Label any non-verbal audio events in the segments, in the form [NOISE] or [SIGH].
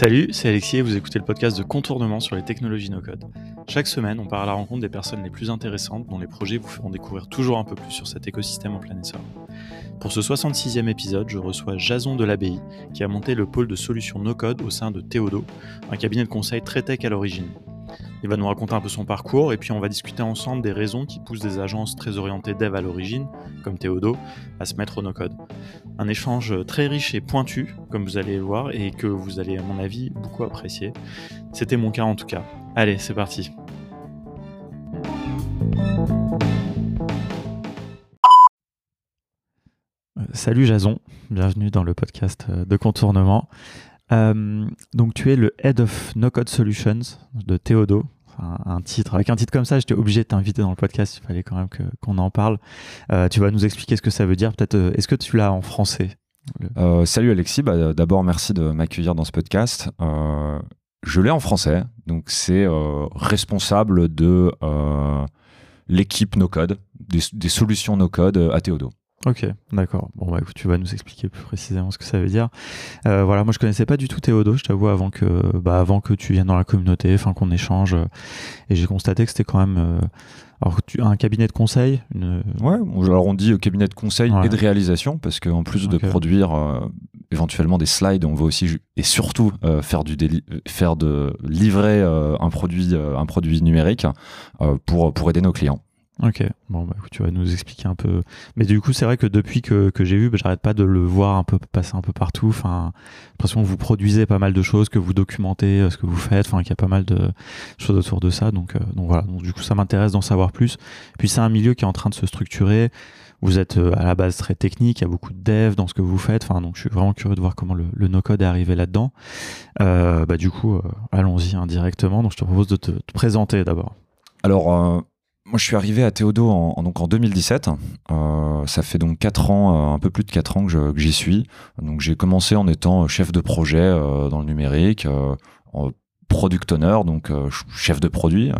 Salut, c'est Alexis et vous écoutez le podcast de Contournement sur les technologies no-code. Chaque semaine, on part à la rencontre des personnes les plus intéressantes dont les projets vous feront découvrir toujours un peu plus sur cet écosystème en plein essor. Pour ce 66e épisode, je reçois Jason de l'ABI qui a monté le pôle de solutions no-code au sein de Théodo, un cabinet de conseil très tech à l'origine. Il va nous raconter un peu son parcours et puis on va discuter ensemble des raisons qui poussent des agences très orientées dev à l'origine, comme Théodo, à se mettre au no-code. Un échange très riche et pointu, comme vous allez le voir, et que vous allez, à mon avis, beaucoup apprécier. C'était mon cas en tout cas. Allez, c'est parti. Euh, salut Jason, bienvenue dans le podcast euh, de contournement. Euh, donc tu es le Head of No Code Solutions de Théodo. un titre, avec un titre comme ça, j'étais obligé de t'inviter dans le podcast. Il fallait quand même qu'on en parle. Euh, tu vas nous expliquer ce que ça veut dire. Euh, est-ce que tu l'as en français? Salut Alexis. Bah, D'abord, merci de m'accueillir dans ce podcast. je l'ai en français. Donc, c'est responsable de l'équipe No Code, des, des, solutions No Code à Théodo. Ok, d'accord. Bon, bah, écoute, tu vas nous expliquer plus précisément ce que ça veut dire. Euh, voilà, moi je connaissais pas du tout Théodo, je t'avoue, avant que, bah, avant que tu viennes dans la communauté, enfin qu'on échange. Euh, et j'ai constaté que c'était quand même. Euh, alors, tu as un cabinet de conseil une... Ouais, alors on dit cabinet de conseil et de réalisation, parce qu'en plus de produire éventuellement des slides, on va aussi et surtout faire, du faire de livrer un, produit, un produit numérique pour, pour aider nos clients. Ok, bon, bah, tu vas nous expliquer un peu. Mais du coup, c'est vrai que depuis que, que j'ai vu, bah, j'arrête pas de le voir un peu passer un peu partout. Enfin, l'impression que vous produisez pas mal de choses, que vous documentez euh, ce que vous faites, enfin, qu'il y a pas mal de choses autour de ça. Donc, euh, donc voilà. Donc, du coup, ça m'intéresse d'en savoir plus. Puis, c'est un milieu qui est en train de se structurer. Vous êtes euh, à la base très technique, il y a beaucoup de dev dans ce que vous faites. Enfin, donc, je suis vraiment curieux de voir comment le, no-code est arrivé là-dedans. Bah, du coup, allons-y indirectement. Donc, je te propose de te, te présenter d'abord. Alors, moi, je suis arrivé à Théodo en, donc en 2017. Euh, ça fait donc 4 ans, euh, un peu plus de 4 ans que j'y suis. Donc, j'ai commencé en étant chef de projet euh, dans le numérique, product owner, donc chef de produit,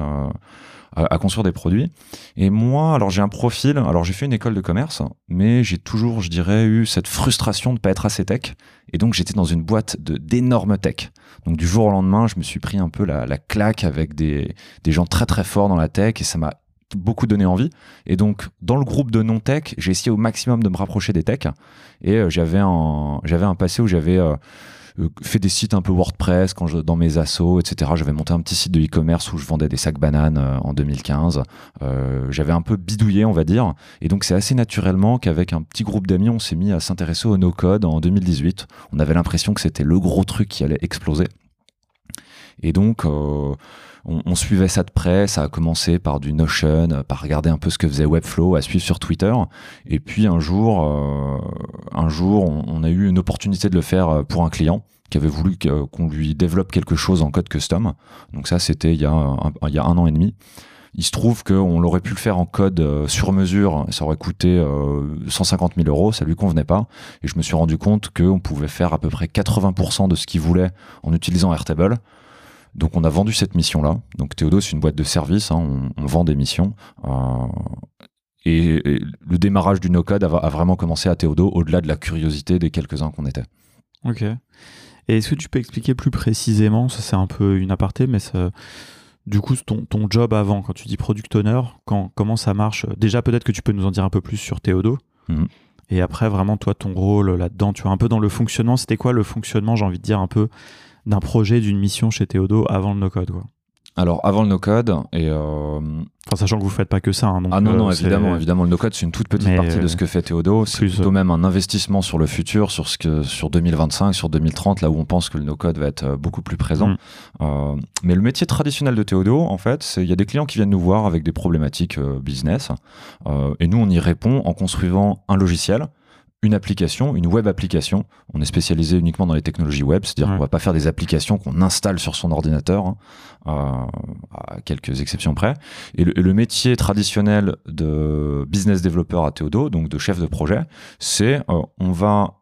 à construire des produits. Et moi, alors j'ai un profil, alors j'ai fait une école de commerce, mais j'ai toujours, je dirais, eu cette frustration de ne pas être assez tech. Et donc, j'étais dans une boîte d'énormes tech. Donc, du jour au lendemain, je me suis pris un peu la, la claque avec des, des gens très très forts dans la tech et ça m'a beaucoup donné envie. Et donc, dans le groupe de non-tech, j'ai essayé au maximum de me rapprocher des tech. Et euh, j'avais un, un passé où j'avais euh, euh, fait des sites un peu WordPress quand je, dans mes assos, etc. J'avais monté un petit site de e-commerce où je vendais des sacs bananes en 2015. j'avais un peu bidouillé, on va dire. Et donc, c'est assez naturellement qu'avec un petit groupe d'amis, on s'est mis à s'intéresser au no-code en 2018. On avait l'impression que c'était le gros truc qui allait exploser. Et donc, on, suivait ça de près. Ça a commencé par du Notion, euh, par regarder un peu ce que faisait Webflow, à suivre sur Twitter. Et puis un jour, euh, un jour, on, a eu une opportunité de le faire euh, pour un client qui avait voulu qu'on lui développe quelque chose en code custom. Donc ça, c'était il, y a un, il y a un an et demi. Il se trouve qu'on l'aurait pu le faire en code sur mesure, ça aurait coûté 150 000 euros, ça lui convenait pas. Et je me suis rendu compte qu'on pouvait faire à peu près 80% de ce qu'il voulait en utilisant Airtable. Donc on a vendu cette mission-là. Donc Théodo, c'est une boîte de service, hein. on, vend des missions. Euh, et, le démarrage du no-code a, vraiment commencé à Théodo, au-delà de la curiosité des quelques-uns qu'on était. Ok. Et est-ce que tu peux expliquer plus précisément, ça c'est un peu une aparté, mais ça, du coup ton, ton, job avant, quand tu dis product owner, quand, comment ça marche? Déjà peut-être que tu peux nous en dire un peu plus sur Théodo. Mhm. Et après vraiment toi ton rôle là-dedans, tu vois un peu dans le fonctionnement, c'était quoi le fonctionnement, j'ai envie de dire un peu d'un projet, d'une mission chez Théodo avant le no-code quoi. Alors avant le no-code et euh, enfin sachant que vous faites pas que ça. Hein, ah non non euh, évidemment évidemment le no-code c'est une toute petite partie de ce que fait Théodo. C'est plutôt même un investissement sur le futur, sur ce que sur 2025, sur 2030 là où on pense que le no-code va être euh, beaucoup plus présent. Mm. mais le métier traditionnel de Théodo en fait c'est il y a des clients qui viennent nous voir avec des problématiques business et nous on y répond en construisant un logiciel une application, une web application. On est spécialisé uniquement dans les technologies web, c'est-à-dire qu'on va pas faire des applications qu'on installe sur son ordinateur, hein, euh, à quelques exceptions près. Et le, métier traditionnel de business developer à Théodo, donc de chef de projet, c'est euh, on va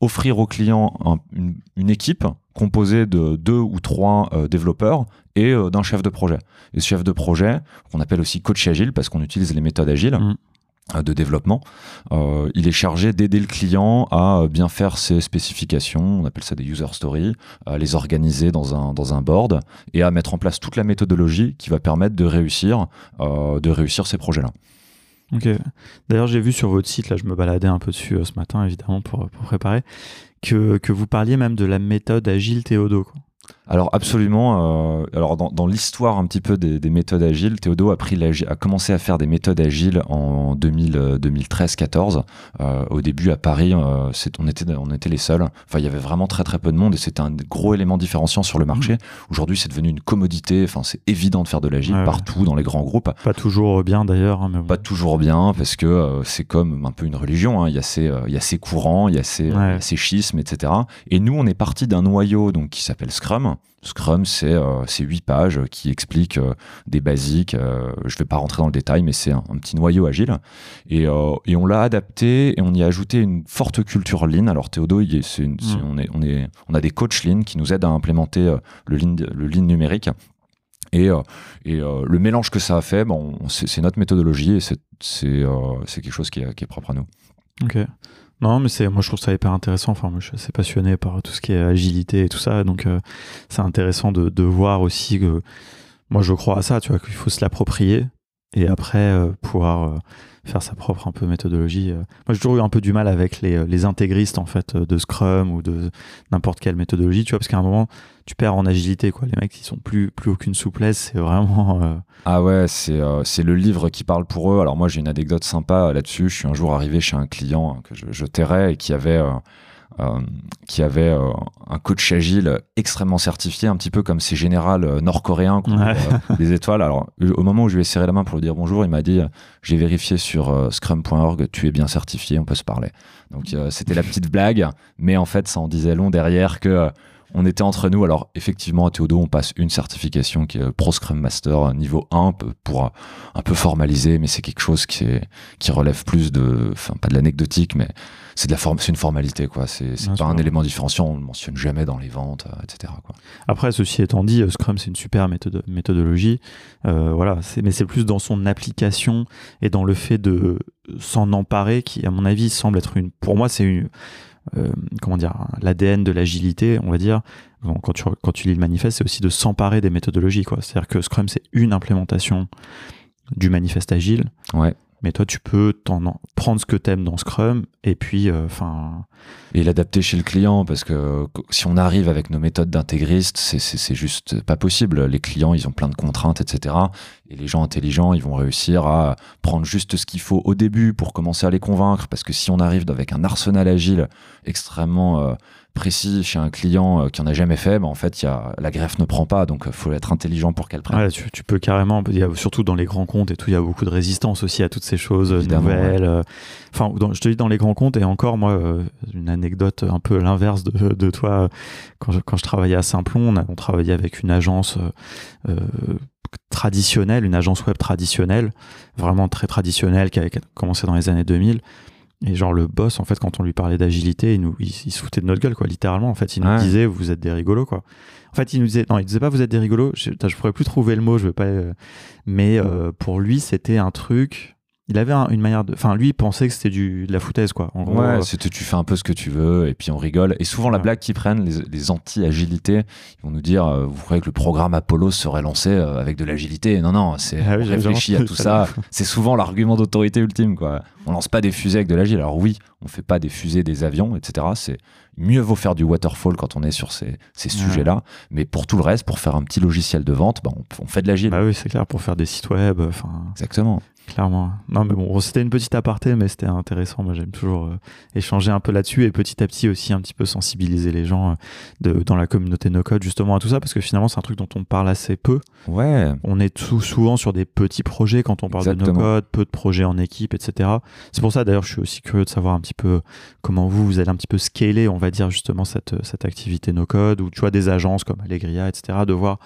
offrir aux clients une, équipe composée de deux ou trois euh, développeurs et d'un chef de projet. Et ce chef de projet, qu'on appelle aussi coach agile parce qu'on utilise les méthodes agiles, mmh de développement. il est chargé d'aider le client à bien faire ses spécifications, on appelle ça des user stories, à les organiser dans un, board et à mettre en place toute la méthodologie qui va permettre de réussir, ces projets-là. D'ailleurs, j'ai vu sur votre site, là, je me baladais un peu dessus ce matin, évidemment, pour, préparer, que, vous parliez même de la méthode agile Théodo. Alors absolument. Euh, alors dans, l'histoire un petit peu des, méthodes agiles, Théodo a, pris a commencé à faire des méthodes agiles en 2013-14. Euh, au début à Paris, euh, on, était, on était les seuls. Enfin, il y avait vraiment très très peu de monde et c'était un gros élément différenciant sur le marché. Mmh. Aujourd'hui, c'est devenu une commodité. Enfin, c'est évident de faire de l'agile partout dans les grands groupes. Pas toujours bien d'ailleurs. Hein, Pas toujours bien parce que c'est comme un peu une religion. Hein. Il, y a ces, il y a ces courants, il y a ces, ces schismes, etc. Et nous, on est parti d'un noyau donc qui s'appelle Scrum Scrum, c'est euh, huit pages qui expliquent euh, des basiques. Euh, je ne vais pas rentrer dans le détail, mais c'est un, petit noyau agile. Et, on l'a adapté et on y a ajouté une forte culture lean. Alors Théodo, mm. on, est, on, est, on a des coachs lean qui nous aident à implémenter le, lean, le lean numérique. Et, et le mélange que ça a fait, bon, c'est notre méthodologie et c'est quelque chose qui est, qui est propre à nous. Ok. Non, mais c'est moi je trouve ça hyper intéressant. Enfin, moi je suis passionné par tout ce qui est agilité et tout ça, donc euh, c'est intéressant de, de, voir aussi que moi je crois à ça, tu vois, qu'il faut se l'approprier et après euh, pouvoir euh, faire sa propre un peu méthodologie. Moi j'ai toujours eu un peu du mal avec les, les intégristes en fait de Scrum ou de n'importe quelle méthodologie, tu vois, parce qu'à un moment tu perds en agilité quoi. Les mecs ils sont plus aucune souplesse, c'est vraiment. Ah ouais, c'est le livre qui parle pour eux. Alors moi j'ai une anecdote sympa là-dessus. Je suis un jour arrivé chez un client que je, je tairais et qui avait euh, qui avait euh, un coach agile extrêmement certifié, un petit peu comme ces générales euh, nord-coréens ont [LAUGHS] des étoiles. Alors, au moment où je lui ai serré la main pour lui dire bonjour, il m'a dit J'ai vérifié sur scrum.org, tu es bien certifié, on peut se parler. Donc, c'était la petite blague, mais en fait, ça en disait long derrière que on était entre nous. Alors, effectivement, à Théodo, on passe une certification qui est Pro Scrum Master niveau 1 pour un peu formaliser, mais c'est quelque chose qui, est, qui relève plus de, enfin, pas de l'anecdotique, mais c'est de la forme, c'est une formalité, quoi. C'est pas un élément différenciant, on le mentionne jamais dans les ventes, euh, etc. Quoi. Après, ceci étant dit, euh, Scrum, c'est une super méthode, méthodologie. Euh, voilà, mais c'est plus dans son application et dans le fait de s'en emparer qui, à mon avis, semble être une. Pour moi, c'est une euh, comment dire, l'ADN de l'agilité, on va dire, quand tu, quand tu lis le manifeste, c'est aussi de s'emparer des méthodologies. C'est-à-dire que Scrum, c'est une implémentation du manifeste agile. Ouais. Mais toi, tu peux prendre ce que tu aimes dans Scrum et puis, euh, enfin. et l'adapter chez le client parce que si on arrive avec nos méthodes d'intégriste, c'est juste pas possible. Les clients, ils ont plein de contraintes, etc. Et les gens intelligents, ils vont réussir à prendre juste ce qu'il faut au début pour commencer à les convaincre. Parce que si on arrive avec un arsenal agile extrêmement euh, précis chez un client euh, qui en a jamais fait, bah, en fait, y a, la greffe ne prend pas, donc il euh, faut être intelligent pour qu'elle prenne. tu, peux carrément, surtout dans les grands comptes et tout, il y a beaucoup de résistance aussi à toutes ces choses nouvelles. Euh, enfin, je te dis dans les grands comptes et encore moi, une anecdote un peu l'inverse de, toi, quand je, quand je, travaillais à Simplon, on, on travaillait avec une agence traditionnelle, une agence web traditionnelle, vraiment très traditionnelle, qui avait commencé dans les années 2000 et genre le boss, en fait, quand on lui parlait d'agilité, il, nous, il, se foutait de notre gueule, quoi, littéralement. En fait, il nous disait, vous êtes des rigolos, quoi. En fait, il nous disait, non, il disait pas, vous êtes des rigolos. Je, je pourrais plus trouver le mot, je veux pas. Euh, mais euh, pour lui, c'était un truc il avait une manière de. Enfin, lui, il pensait que c'était du de la foutaise, quoi. En gros, ouais, euh, c'était tu fais un peu ce que tu veux et puis on rigole. Et souvent, la blague qu'ils prennent, les, anti-agilité, ils vont nous dire euh, Vous croyez que le programme Apollo serait lancé euh, avec de l'agilité? Non, non, c'est ah réfléchi à tout ça. C'est souvent l'argument d'autorité ultime, quoi. On lance pas des fusées avec de l'agile. Alors, oui, on fait pas des fusées, des avions, etc. C'est mieux vaut faire du waterfall quand on est sur ces, ces sujets-là. Mais pour tout le reste, pour faire un petit logiciel de vente, bah, on, on, fait de l'agile. Bah oui, c'est clair, pour faire des sites web. Exactement. Clairement. Non, mais bon, c'était une petite aparté, mais c'était intéressant. Moi, j'aime toujours euh, échanger un peu là-dessus et petit à petit aussi un petit peu sensibiliser les gens euh, de, dans la communauté no-code justement à tout ça, parce que finalement, c'est un truc dont on parle assez peu. Ouais. On est tout souvent sur des petits projets quand on parle de no-code, peu de projets en équipe, etc. C'est pour ça, d'ailleurs, je suis aussi curieux de savoir un petit peu comment vous, vous allez un petit peu scaler, on va dire, justement, cette, cette activité no-code, ou tu vois, des agences comme Allegria, etc., de voir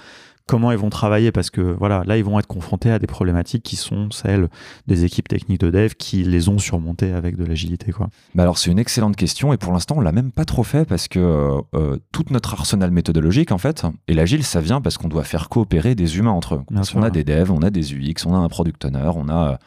comment ils vont travailler parce que voilà, là ils vont être confrontés à des problématiques qui sont celles des équipes techniques de dev qui les ont surmontées avec de l'agilité quoi. Bah alors c'est une excellente question et pour l'instant on l'a même pas trop fait parce que euh, euh, toute notre arsenal méthodologique en fait et l'agile ça vient parce qu'on doit faire coopérer des humains entre eux. on a des devs, on a des UX, on a un product owner, on a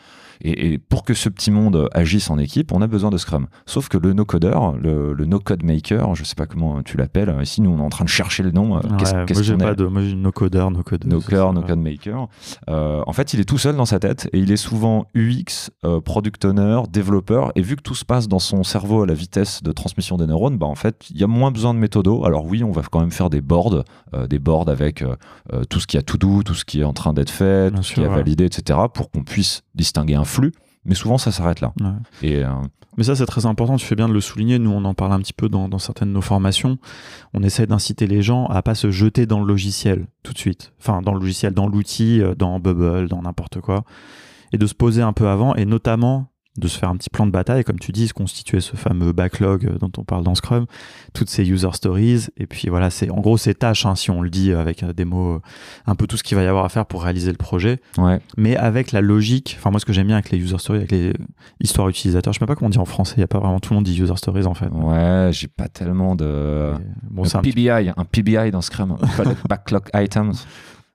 Et, pour que ce petit monde agisse en équipe, on a besoin de Scrum. Sauf que le no-codeur, le, no-code maker, je sais pas comment tu l'appelles, ici nous on est en train de chercher le nom. qu'est-ce, moi j'ai pas de, moi j'ai no-codeur, no-code. No-code, maker. en fait, il est tout seul dans sa tête et il est souvent UX, product owner, développeur. Et vu que tout se passe dans son cerveau à la vitesse de transmission des neurones, bah en fait, il y a moins besoin de méthodo. Alors oui, on va quand même faire des boards, des boards avec tout ce qui a tout doux, tout ce qui est en train d'être fait, tout ce qui est validé, etc., pour qu'on puisse distinguer un flux. Mais souvent, ça s'arrête là. Et, euh, Mais ça, c'est très important. Tu fais bien de le souligner. Nous, on en parle un petit peu dans, certaines de nos formations. On essaie d'inciter les gens à pas se jeter dans le logiciel tout de suite. Enfin, dans le logiciel, dans l'outil, euh, dans Bubble, dans n'importe quoi. Et de se poser un peu avant. Et notamment, de se faire un petit plan de bataille, comme tu dis, se constituer ce fameux backlog euh, dont on parle dans Scrum, toutes ces user stories, et puis voilà, c'est en gros ces tâches, hein, si on le dit avec euh, des mots, euh, un peu tout ce qu'il va y avoir à faire pour réaliser le projet, ouais. mais avec la logique, enfin moi ce que j'aime bien avec les user stories, avec les histoires utilisateurs, je sais pas comment on dit en français, il y a pas vraiment tout le monde dit user stories en fait. Ouais, j'ai pas tellement de... Bon, un, PBI, un PBI dans Scrum, [LAUGHS] backlog items.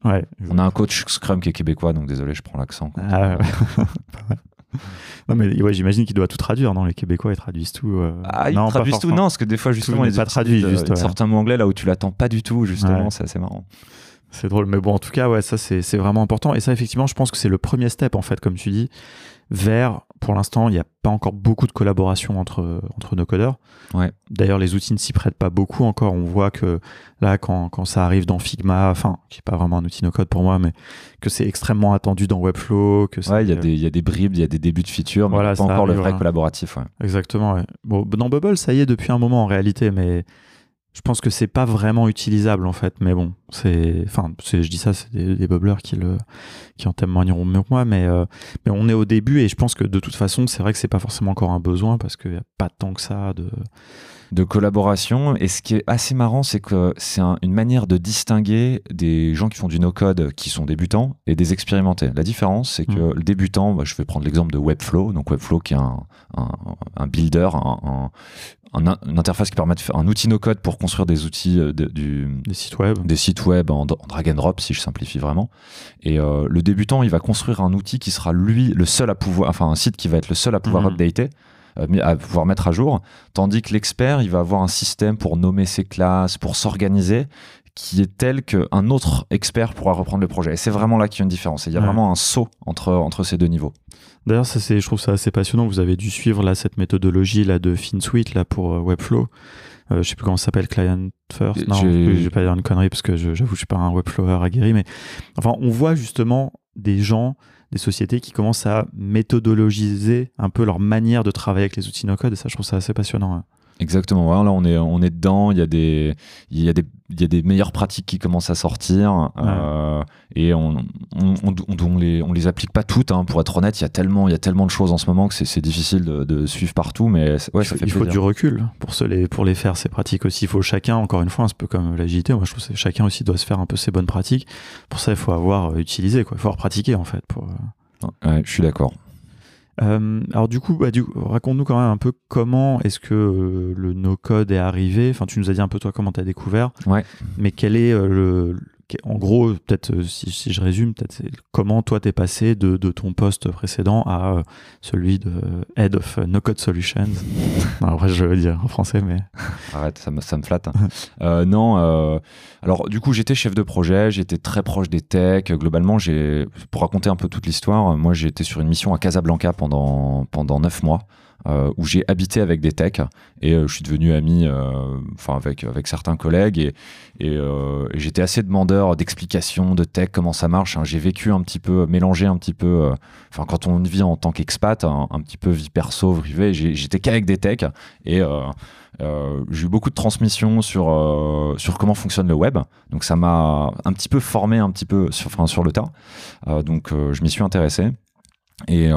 Ouais. On a un coach Scrum qui est québécois, donc désolé, je prends l'accent. Ah, ouais. [LAUGHS] [LAUGHS] non, mais ouais, j'imagine qu'il doit tout traduire, non? Les Québécois, ils traduisent tout. Euh, ah, ils non, traduisent tout, non, parce que des fois, justement, ils pas traduit, juste, certains mots anglais là où tu l'attends pas du tout, justement, c'est assez marrant. C'est drôle, mais bon, en tout cas, ouais, ça, c'est vraiment important. Et ça, effectivement, je pense que c'est le premier step, en fait, comme tu dis, vers, pour l'instant, il n'y a pas encore beaucoup de collaboration entre, entre nos codeurs. Ouais. D'ailleurs, les outils ne s'y prêtent pas beaucoup encore. On voit que là, quand, quand ça arrive dans Figma, enfin, qui n'est pas vraiment un outil no-code pour moi, mais que c'est extrêmement attendu dans Webflow. Que ouais, il y, y, a des bribes, il y a des débuts de features, mais voilà, pas encore le vrai collaboratif. Ouais. Exactement. Ouais. Bon, dans Bubble, ça y est depuis un moment en réalité, mais je pense que c'est pas vraiment utilisable en fait mais bon c'est enfin je dis ça c'est des, bubblers qui le qui en témoigneront mieux que moi mais euh, mais on est au début et je pense que de toute façon c'est vrai que c'est pas forcément encore un besoin parce qu'il y a pas tant que ça de de collaboration. Et ce qui est assez marrant, c'est que c'est une manière de distinguer des gens qui font du no-code qui sont débutants et des expérimentés. La différence, c'est que mm. le débutant, bah, je vais prendre l'exemple de Webflow. Donc Webflow qui est un, un, builder, un, une interface qui permet de faire un outil no-code pour construire des outils euh, du, des sites web, des sites web en, drag and drop si je simplifie vraiment. Et euh, le débutant, il va construire un outil qui sera lui le seul à pouvoir, enfin un site qui va être le seul à pouvoir mm. updater à pouvoir mettre à jour, tandis que l'expert, il va avoir un système pour nommer ses classes, pour s'organiser, qui est tel qu'un autre expert pourra reprendre le projet. Et c'est vraiment là qu'il y a une différence. Il y a vraiment un saut entre, entre ces deux niveaux. D'ailleurs, je trouve ça assez passionnant. Vous avez dû suivre là, cette méthodologie là, de FinSuite là, pour euh, Webflow. Euh, je sais plus comment ça s'appelle, Client First. Non, je vais pas dire une connerie parce que j'avoue, je suis pas un Webflower aguerri. Mais enfin, on voit justement des gens des sociétés qui commencent à méthodologiser un peu leur manière de travailler avec les outils no-code. Et ça, je trouve ça assez passionnant. Hein. Exactement. là, on est, on est dedans. Il y, a des, il, y a des, il y a des meilleures pratiques qui commencent à sortir. Euh, et on on, on, on, les, on les applique pas toutes. Hein, pour être honnête, il y, a tellement, il y a tellement de choses en ce moment que c'est difficile de, de, suivre partout. Mais ouais, ça fait Il faut du recul pour, se les, pour les faire, ces pratiques aussi. Il faut chacun, encore une fois, un peu comme l'agilité. Moi, je trouve que chacun aussi doit se faire un peu ses bonnes pratiques. Pour ça, il faut avoir utilisé. Quoi. Il faut avoir pratiqué, en fait. Pour... Ouais, je suis d'accord. Euh, alors du coup, bah, raconte-nous quand même un peu comment est-ce que euh, le no-code est arrivé. Enfin, tu nous as dit un peu toi comment tu as découvert. Ouais. Mais quel est euh, le, en gros, peut-être euh, si, je résume, peut-être comment toi t'es passé de, ton poste précédent à euh, celui de Head of No Code Solutions. [LAUGHS] non, après, je veux dire en français, mais. [LAUGHS] Arrête, ça me, ça me flatte. Hein. Euh, non, alors du coup, j'étais chef de projet, j'étais très proche des techs. Globalement, j'ai, pour raconter un peu toute l'histoire, moi j'ai été sur une mission à Casablanca pendant, pendant 9 mois. Euh, où j'ai habité avec des techs et euh, je suis devenu ami euh, enfin avec, avec certains collègues et, j'étais assez demandeur d'explications de tech, comment ça marche. Hein. J'ai vécu un petit peu, mélangé un petit peu, enfin quand on vit en tant qu'expat, un, petit peu vie perso, privée, j'étais qu'avec des techs et j'ai eu beaucoup de transmissions sur, sur comment fonctionne le web. Donc ça m'a un petit peu formé un petit peu sur, sur le tas. donc je m'y suis intéressé. Et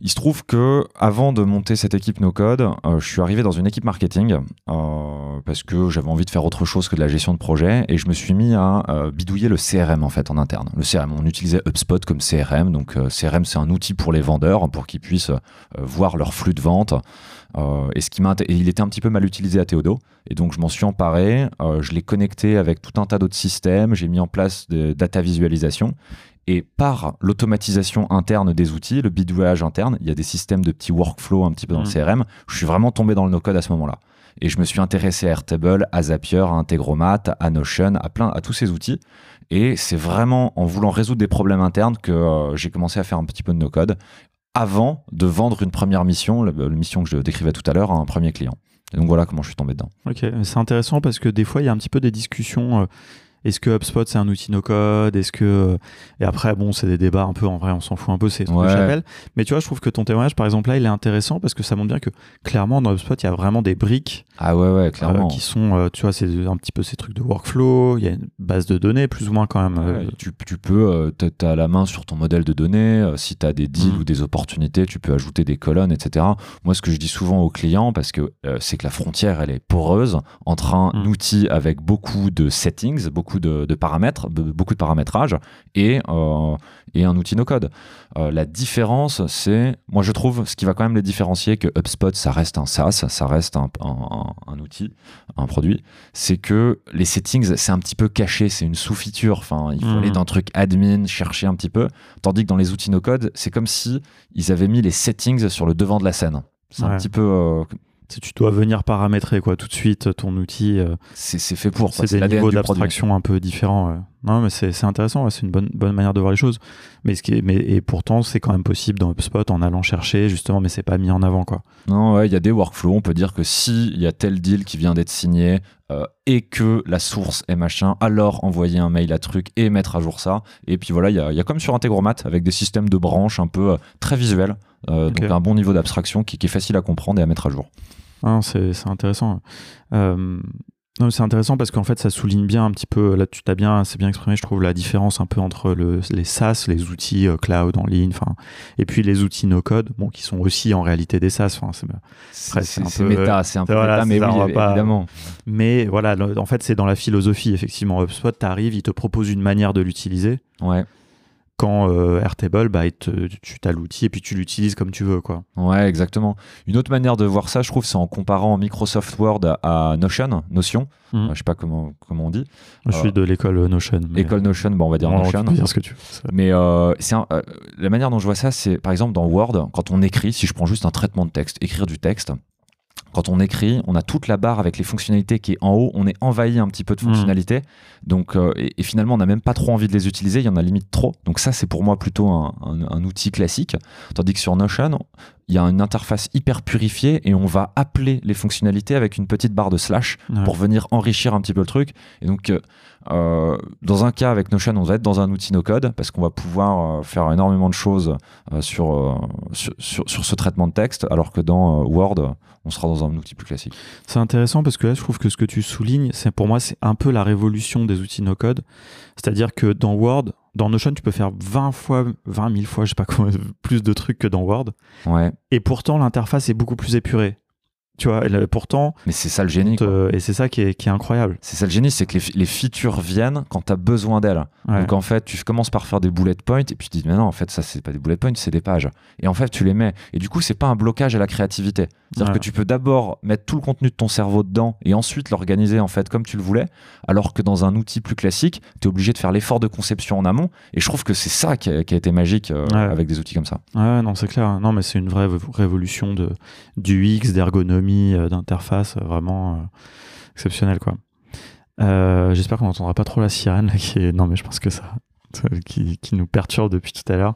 il se trouve que avant de monter cette équipe no code, euh, je suis arrivé dans une équipe marketing euh, parce que j'avais envie de faire autre chose que de la gestion de projet et je me suis mis à euh, bidouiller le CRM en fait en interne. Le CRM, on utilisait HubSpot comme CRM, donc CRM c'est un outil pour les vendeurs pour qu'ils puissent voir leur flux de vente. et il était un petit peu mal utilisé à Théodo et donc je m'en suis emparé. je l'ai connecté avec tout un tas d'autres systèmes. J'ai mis en place des data visualisation Et par l'automatisation interne des outils, le bidouillage interne, il y a des systèmes de petits workflows un petit peu dans le CRM. Je suis vraiment tombé dans le no-code à ce moment-là. Et je me suis intéressé à Airtable, à Zapier, à Integromat, à Notion, à plein, à tous ces outils. Et c'est vraiment en voulant résoudre des problèmes internes que euh, j'ai commencé à faire un petit peu de no-code avant de vendre une première mission, la, mission que je décrivais tout à l'heure, à un premier client. Et donc voilà comment je suis tombé dedans. Ok, c'est intéressant parce que des fois, il y a un petit peu des discussions. Euh, est-ce que HubSpot c'est un outil no code Est-ce que et après bon c'est des débats un peu en vrai on s'en fout un peu c'est ouais. Mais tu vois je trouve que ton témoignage par exemple là il est intéressant parce que ça montre bien que clairement dans HubSpot il y a vraiment des briques. Ah ouais ouais clairement. Euh, qui sont euh, tu vois c'est un petit peu ces trucs de workflow. Il y a une base de données plus ou moins quand même. Euh. tu, tu, peux tu as la main sur ton modèle de données. si tu as des deals mm. ou des opportunités tu peux ajouter des colonnes etc. Moi ce que je dis souvent aux clients parce que c'est que la frontière elle est poreuse entre un mm. outil avec beaucoup de settings beaucoup de, de paramètres beaucoup de paramétrage, et, euh, et un outil no-code. Euh, la différence, c'est, moi je trouve, ce qui va quand même les différencier, que HubSpot, ça reste un SaaS, ça reste un, un, outil, un produit, c'est que les settings, c'est un petit peu caché, c'est une sous-feature. Enfin, il faut aller mhm. dans un truc admin, chercher un petit peu. Tandis que dans les outils no-code, c'est comme si ils avaient mis les settings sur le devant de la scène. C'est un petit peu euh, tu dois venir paramétrer quoi tout de suite ton outil. Euh, c'est fait pour. C'est des niveaux d'abstraction un peu différents. Non, mais c'est intéressant. c'est une bonne, bonne manière de voir les choses. Mais ce qui est, mais et pourtant, c'est quand même possible dans HubSpot en allant chercher justement, mais c'est pas mis en avant quoi. Non, ouais, il y a des workflows. On peut dire que si il y a tel deal qui vient d'être signé euh, et que la source est machin, alors envoyer un mail à truc et mettre à jour ça. Et puis voilà, il y a, y a, comme sur Integromat avec des systèmes de branches un peu euh, très visuels. Donc un bon niveau d'abstraction qui, qui, est facile à comprendre et à mettre à jour. Ah c'est intéressant. Euh, c'est intéressant parce qu'en fait, ça souligne bien un petit peu, là, tu t'as bien, c'est bien exprimé, je trouve, la différence un peu entre le, les SaaS, les outils euh, cloud en ligne, enfin, et puis les outils no-code, bon, qui sont aussi en réalité des SaaS. Enfin, c'est méta, c'est un peu méta, mais oui, évidemment. Mais voilà, en fait, c'est dans la philosophie, effectivement. HubSpot, t'arrives, il te propose une manière de l'utiliser. Ouais quand euh, Airtable, bah, tu as l'outil et puis tu l'utilises comme tu veux. Quoi. Ouais, exactement. Une autre manière de voir ça, je trouve, c'est en comparant Microsoft Word à, Notion. Notion. Mhm. Euh, je sais pas comment, comment on dit. Je suis de l'école Notion. École Notion, bon, on va dire Notion. dire ce que tu veux. Mais euh, la manière dont je vois ça, c'est par exemple dans Word, quand on écrit, si je prends juste un traitement de texte, écrire du texte, quand on écrit, on a toute la barre avec les fonctionnalités qui est en haut, on est envahi un petit peu de mhm. fonctionnalités. Donc, euh, et, finalement, on n'a même pas trop envie de les utiliser, il y en a limite trop. Donc ça, c'est pour moi plutôt un, un, outil classique. Tandis que sur Notion, il y a une interface hyper purifiée et on va appeler les fonctionnalités avec une petite barre de slash pour venir enrichir un petit peu le truc. Et donc, euh, euh, dans un cas avec Notion, on va être dans un outil no-code parce qu'on va pouvoir euh, faire énormément de choses sur, sur, sur, ce traitement de texte, alors que dans Word, on sera dans un outil plus classique. C'est intéressant parce que là, je trouve que ce que tu soulignes, c'est pour moi, c'est un peu la révolution des outils no-code. C'est-à-dire que dans Word, dans Notion, tu peux faire 20 fois, 20 000 fois, je sais pas quoi, [LAUGHS] plus de trucs que dans Word. Ouais. Et pourtant, l'interface est beaucoup plus épurée. Tu vois, pourtant. Mais c'est ça le génie. et c'est ça qui est, qui est incroyable. C'est ça le génie, c'est que les, les, features viennent quand tu as besoin d'elles. Donc en fait, tu commences par faire des bullet points et puis tu dis, mais non, en fait, ça, c'est pas des bullet points, c'est des pages. Et en fait, tu les mets. Et du coup, c'est pas un blocage à la créativité. C'est-à-dire que tu peux d'abord mettre tout le contenu de ton cerveau dedans et ensuite l'organiser en fait comme tu le voulais, alors que dans un outil plus classique, tu es obligé de faire l'effort de conception en amont. Et je trouve que c'est ça qui a, été magique euh, avec des outils comme ça. Ouais, non, c'est clair. Non, mais c'est une vraie révolution de, du X, d'ergonomie, euh, d'interface, euh, vraiment exceptionnel quoi. J'espère qu'on n'entendra pas trop la sirène qui est... Non, mais je pense que ça. Qui, qui, nous perturbe depuis tout à l'heure.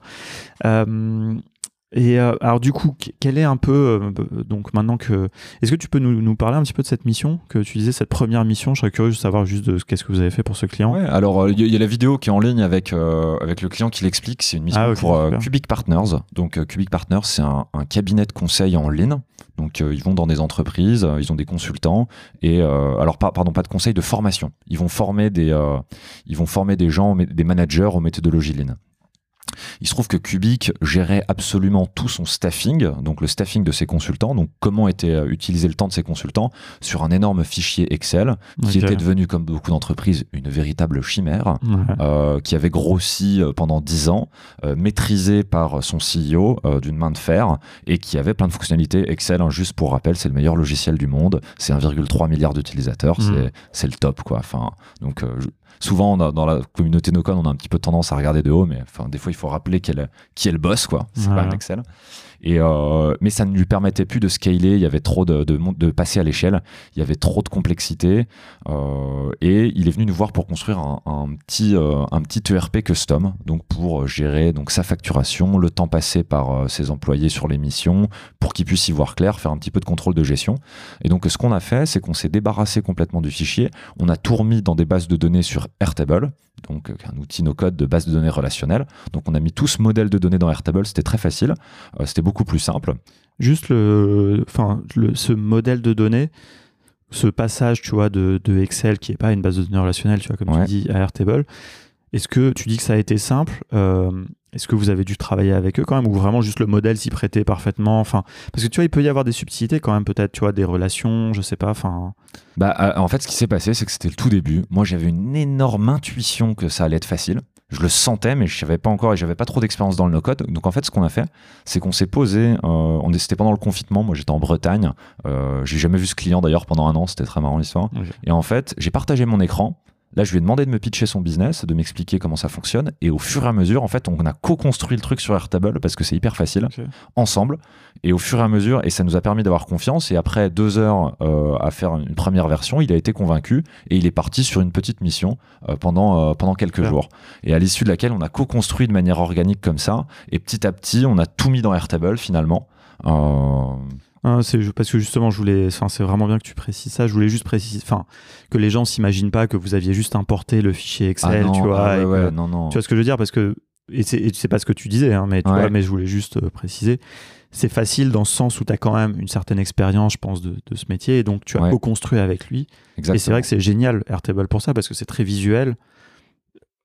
Et euh, alors du coup, quel est un peu euh, donc maintenant que est-ce que tu peux nous, nous, parler un petit peu de cette mission que tu disais cette première mission? Je serais curieux de savoir juste de qu'est-ce que vous avez fait pour ce client. Ouais, alors il euh, y, a la vidéo qui est en ligne avec avec le client qui l'explique. C'est une mission ah, pour Cubic Partners. Donc Cubic Partners, c'est un, un, cabinet de conseil en ligne. Donc ils vont dans des entreprises, ils ont des consultants et alors pas pardon pas de conseil de formation. Ils vont former des ils vont former des gens des managers aux méthodologies Lean. Il se trouve que Cubic gérait absolument tout son staffing, donc le staffing de ses consultants, donc comment était euh, utilisé le temps de ses consultants sur un énorme fichier Excel qui était devenu, comme beaucoup d'entreprises, une véritable chimère, euh, qui avait grossi euh, pendant 10 ans, maîtrisé par son CEO d'une main de fer et qui avait plein de fonctionnalités. Excel, hein, juste pour rappel, c'est le meilleur logiciel du monde, c'est 1,3 milliard d'utilisateurs, mm. c'est le top quoi. Enfin, donc souvent dans la communauté no-code, on a un petit peu tendance à regarder de haut, mais enfin, des fois, il faut rappeler qui est le boss, quoi. C'est pas un Excel. Et, euh, mais ça ne lui permettait plus de scaler. Il y avait trop de, passer à l'échelle. Il y avait trop de complexité. Euh, et il est venu nous voir pour construire un, petit, euh, un petit ERP custom, donc pour gérer donc sa facturation, le temps passé par euh, ses employés sur les missions, pour qu'ils puissent y voir clair, faire un petit peu de contrôle de gestion. Et donc ce qu'on a fait, c'est qu'on s'est débarrassé complètement du fichier. On a tout remis dans des bases de données sur Airtable, donc un outil no-code de base de données relationnelle. Donc on a mis tout ce modèle de données dans Airtable. C'était très facile. C'était beaucoup plus simple. Juste le, enfin, le, ce modèle de données, ce passage, tu vois, de, de Excel qui n'est pas une base de données relationnelle, tu vois, comme tu dis, à Airtable. Est-ce que tu dis que ça a été simple euh, Est-ce que vous avez dû travailler avec eux quand même ou vraiment juste le modèle s'y prêtait parfaitement Enfin, parce que tu vois, il peut y avoir des subtilités quand même, peut-être, tu vois, des relations, je sais pas. Enfin. Bah, euh, en fait, ce qui s'est passé, c'est que c'était le tout début. Moi, j'avais une énorme intuition que ça allait être facile je le sentais, mais je savais pas encore et j'avais pas trop d'expérience dans le no-code. Donc en fait, ce qu'on a fait, c'est qu'on s'est posé. Euh, on c'était pendant le confinement. Moi, j'étais en Bretagne. Euh, j'ai jamais vu ce client d'ailleurs pendant un an. C'était très marrant l'histoire. Et en fait, j'ai partagé mon écran Là, je lui ai demandé de me pitcher son business, de m'expliquer comment ça fonctionne. Et au fur et à mesure, en fait, on a co-construit le truc sur Airtable parce que c'est hyper facile, ensemble. Et au fur et à mesure, et ça nous a permis d'avoir confiance. Et après deux heures euh, à faire une première version, il a été convaincu et il est parti sur une petite mission euh, pendant, euh, pendant quelques jours. Et à l'issue de laquelle on a co-construit de manière organique comme ça. Et petit à petit, on a tout mis dans Airtable finalement. Hein, c'est parce que justement, je voulais, c'est vraiment bien que tu précises ça. Je voulais juste préciser, enfin, que les gens s'imaginent pas que vous aviez juste importé le fichier Excel, ah tu vois. Ah non, non. Tu vois ce que je veux dire? Parce que et c'est pas ce que tu disais, hein, mais tu vois, mais je voulais juste euh, préciser. C'est facile dans ce sens où tu as quand même une certaine expérience, je pense, de, de, ce métier, et donc tu as co-construit avec lui. Exactement. Et c'est vrai que c'est génial Airtable pour ça parce que c'est très visuel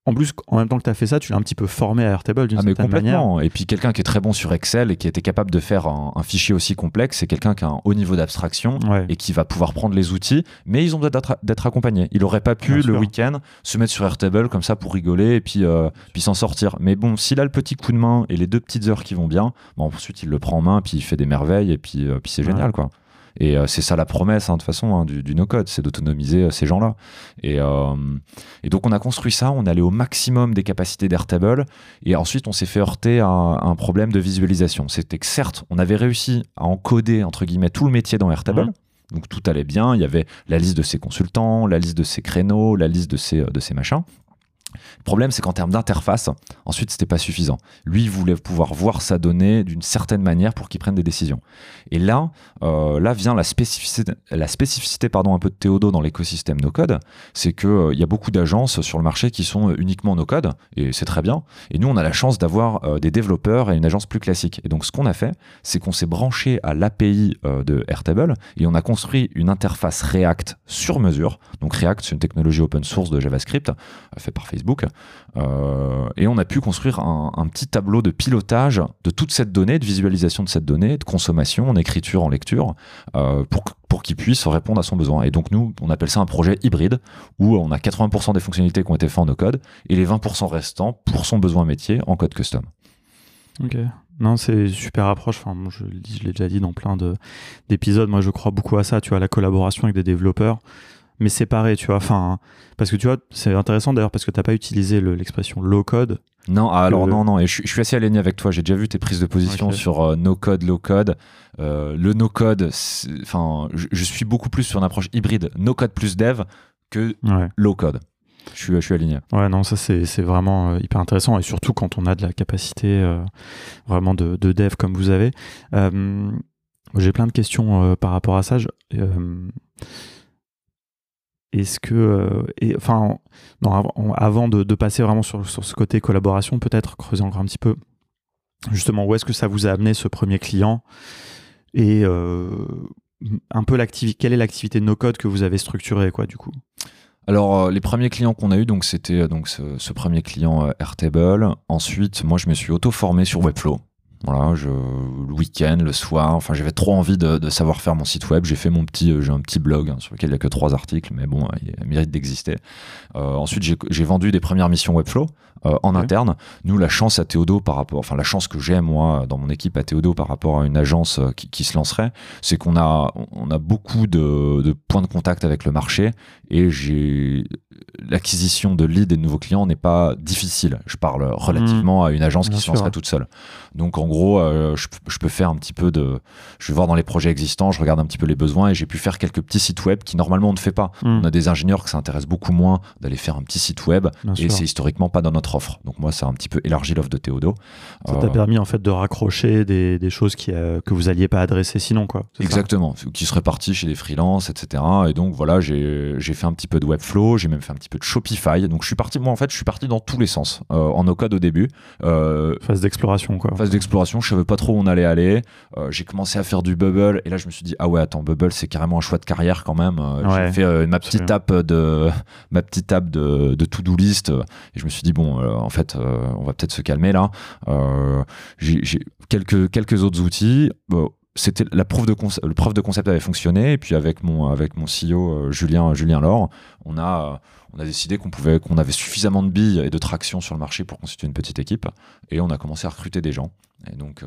en plus, en même temps que tu as fait ça, tu l'as un petit peu formé à Airtable d'une ah, certaine complètement. Et puis quelqu'un qui est très bon sur Excel et qui était capable de faire un, fichier aussi complexe, c'est quelqu'un qui a un haut niveau d'abstraction et qui va pouvoir prendre les outils, mais ils ont besoin d'être accompagnés. Il n'aurait pas pu le week-end se mettre sur Airtable comme ça pour rigoler et puis, euh, puis s'en sortir. Mais bon, s'il a le petit coup de main et les deux petites heures qui vont bien, bon, ensuite il le prend en main, puis il fait des merveilles et puis, euh, puis c'est génial quoi. Et euh, c'est ça la promesse, hein, de toute façon, hein, du, no-code, c'est d'autonomiser euh, ces gens-là. Et, euh, et, donc, on a construit ça, on allait au maximum des capacités d'Airtable, et ensuite, on s'est fait heurter à, un problème de visualisation. C'était que certes, on avait réussi à encoder, entre guillemets, tout le métier dans Airtable. Mmh. Donc tout allait bien, il y avait la liste de ses consultants, la liste de ses créneaux, la liste de ses, de ses machins. Le problème, c'est qu'en termes d'interface, ensuite, c'était pas suffisant. Lui, il voulait pouvoir voir sa donnée d'une certaine manière pour qu'il prenne des décisions. Et là, euh, là vient la spécificité, la spécificité pardon, un peu de Théodo dans l'écosystème no-code. C'est qu'il euh, y a beaucoup d'agences sur le marché qui sont uniquement no-code, et c'est très bien. Et nous, on a la chance d'avoir euh, des développeurs et une agence plus classique. Et donc, ce qu'on a fait, c'est qu'on s'est branché à l'API de Airtable et on a construit une interface React sur mesure. Donc, React, c'est une technologie open source de JavaScript, fait par Facebook euh, et on a pu construire un, petit tableau de pilotage de toute cette donnée, de visualisation de cette donnée, de consommation, en écriture, en lecture, euh, pour, qu'il puisse répondre à son besoin. Et donc nous, on appelle ça un projet hybride, où on a 80% des fonctionnalités qui ont été faites en no-code, et les 20% restants pour son besoin métier en code custom. Ok. Non, c'est super approche. Enfin, je, je l'ai déjà dit dans plein d'épisodes. Moi, je crois beaucoup à ça, tu vois, la collaboration avec des développeurs mais séparé, tu vois. Enfin, parce que tu vois, c'est intéressant d'ailleurs parce que tu n'as pas utilisé l'expression low code. Non, ah, alors non, non, et je, suis assez aligné avec toi. J'ai déjà vu tes prises de position sur euh, no code, low code. Euh, le no code, enfin, je, suis beaucoup plus sur une approche hybride, no code plus dev que low code. Je suis, je suis aligné. Ouais, non, ça c'est vraiment euh, hyper intéressant et surtout quand on a de la capacité vraiment de, de, dev comme vous avez. J'ai plein de questions par rapport à ça. Je, est-ce que, euh, avant de, passer vraiment sur, ce côté collaboration, peut-être creuser encore un petit peu, justement, où est-ce que ça vous a amené ce premier client et euh, un peu l'activité, quelle est l'activité de no code que vous avez structurée, quoi, du coup? Alors, euh, les premiers clients qu'on a eu, donc c'était donc ce, premier client Airtable. Ensuite, moi, je me suis auto-formé sur Webflow. Voilà, je, le week-end, le soir, enfin j'avais trop envie de, savoir faire mon site web. J'ai fait mon petit, j'ai un petit blog hein, sur lequel il n'y a que trois articles, mais bon, il mérite d'exister. Euh, ensuite, j'ai vendu des premières missions Webflow. Euh, en interne. Nous, la chance à Théodo par rapport, enfin la chance que j'ai moi dans mon équipe à Théodo par rapport à une agence euh, qui, qui se lancerait, c'est qu'on a on a beaucoup de, de, points de contact avec le marché et j'ai l'acquisition de leads et de nouveaux clients n'est pas difficile. Je parle relativement à une agence qui se lancerait toute seule. Donc en gros, euh, je, je, peux faire un petit peu de, je vais voir dans les projets existants, je regarde un petit peu les besoins et j'ai pu faire quelques petits sites web qui normalement on ne fait pas. Hmm. On a des ingénieurs qui s'intéressent beaucoup moins d'aller faire un petit site web et c'est historiquement pas dans notre offre. Donc moi, ça a un petit peu élargi l'offre de Théodo. Ça t'a euh, permis en fait de raccrocher des, des choses qui, euh, que vous alliez pas adresser sinon quoi. Exactement, qui seraient partis chez des freelances, etc. Et donc voilà, j'ai fait un petit peu de Webflow, j'ai même fait un petit peu de Shopify. Donc je suis parti, moi en fait, je suis parti dans tous les sens. Euh, en no code au début. phase d'exploration quoi. Phase d'exploration, je savais pas trop où on allait aller. j'ai commencé à faire du Bubble et là je me suis dit ah ouais attends Bubble c'est carrément un choix de carrière quand même. j'ai fait ma petite app de ma petite de, de to-do list et je me suis dit bon en fait, euh, on va peut-être se calmer là. Euh, j'ai quelques, autres outils. C'était la preuve de concept, le preuve de concept avait fonctionné. Et puis avec mon CEO euh, Julien Julien Laure, on a décidé qu'on pouvait qu'on avait suffisamment de billes et de traction sur le marché pour constituer une petite équipe. Et on a commencé à recruter des gens. Et donc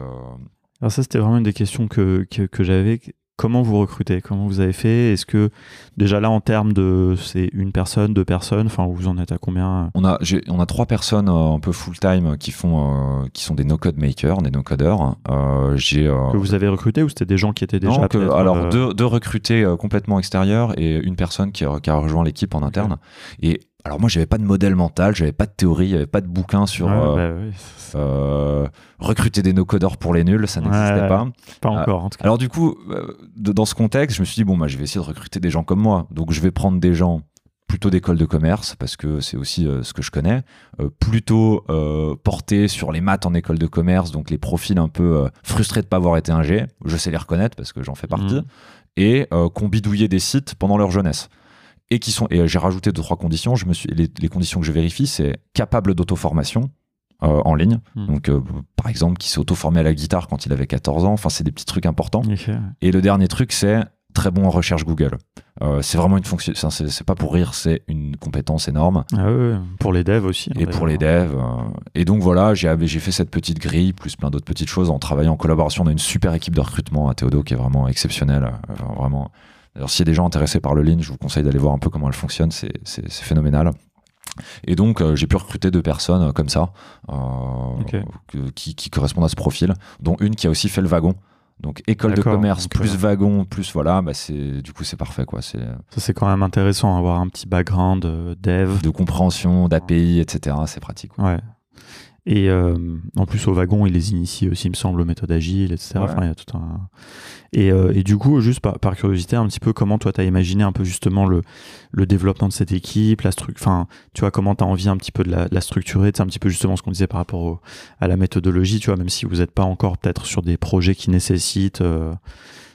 alors ça c'était vraiment une des questions que, que, que j'avais Comment vous recrutez? Comment vous avez fait? Est-ce que déjà là en termes de c'est une personne, deux personnes, enfin vous en êtes à combien? On a on a trois personnes euh, un peu full time qui font euh, qui sont des no code makers, des no codeurs. Euh, j'ai que vous avez recruté ou c'était des gens qui étaient déjà non, alors deux, deux, recrutés complètement extérieurs et une personne qui a rejoint l'équipe en interne. Et alors moi, j'avais pas de modèle mental, j'avais pas de théorie, j'avais pas de bouquin sur euh, bah euh, recruter des no-codeurs pour les nuls, ça n'existait pas. Pas encore. En tout cas. Alors du coup, euh, dans ce contexte, je me suis dit bon, bah, je vais essayer de recruter des gens comme moi. Donc je vais prendre des gens plutôt d'école de commerce parce que c'est aussi ce que je connais, plutôt portés sur les maths en école de commerce, donc les profils un peu frustrés de pas avoir été ingé, je sais les reconnaître parce que j'en fais partie, mmh. et qu'on bidouillait des sites pendant leur jeunesse et qui sont et j'ai rajouté deux trois conditions. Je me suis les, conditions que je vérifie, c'est capable d'auto-formation. Euh, en ligne. Hmm. Donc, euh, par exemple, qui s'est auto-formé à la guitare quand il avait 14 ans. Enfin, c'est des petits trucs importants. Et le dernier truc, c'est très bon en recherche Google. Euh, c'est vraiment une fonction, c'est pas pour rire, c'est une compétence énorme. Ah pour les devs aussi. Et pour les devs. et donc voilà, j'ai fait cette petite grille, plus plein d'autres petites choses en travaillant en collaboration. On a une super équipe de recrutement à Théodo qui est vraiment exceptionnelle. vraiment alors s'il y a des gens intéressés par le Lean, je vous conseille d'aller voir un peu comment elle fonctionne, c'est phénoménal. Et donc, euh, j'ai pu recruter deux personnes euh, comme ça, euh, qui, correspondent à ce profil, dont une qui a aussi fait le wagon. Donc, école de commerce plus wagon, plus voilà, bah du coup, c'est parfait. Quoi. Ça, c'est quand même intéressant, avoir un petit background dev. De compréhension, d'API, etc. C'est pratique. Ouais. Et euh, en plus, au wagon, il les initie aussi, il me semble, aux méthodes agiles, etc. Enfin, il y a tout un... et, euh, et, du coup, juste par, par, curiosité, un petit peu comment toi, tu as imaginé un peu justement le, le développement de cette équipe, la structure, enfin, tu vois, comment tu as envie un petit peu de la, la structurer, c'est un petit peu justement ce qu'on disait par rapport à la méthodologie, tu vois, même si vous n'êtes pas encore peut-être sur des projets qui nécessitent... Euh,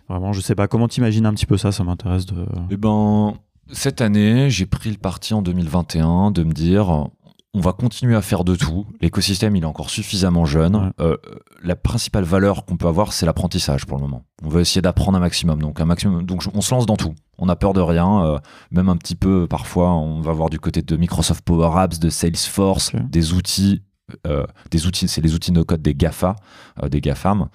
vraiment, je sais pas, comment t'imagines un petit peu ça, ça m'intéresse de... Eh ben, cette année, j'ai pris le parti en 2021 de me dire on va continuer à faire de tout. L'écosystème, il est encore suffisamment jeune. Euh, la principale valeur qu'on peut avoir, c'est l'apprentissage pour le moment. On veut essayer d'apprendre un maximum. Donc, un maximum. Donc, on se lance dans tout. On a peur de rien. Euh, même un petit peu, parfois, on va voir du côté de Microsoft Power Apps, de Salesforce, des outils. Euh, des outils, c'est les outils no code des GAFA, des GAFAM.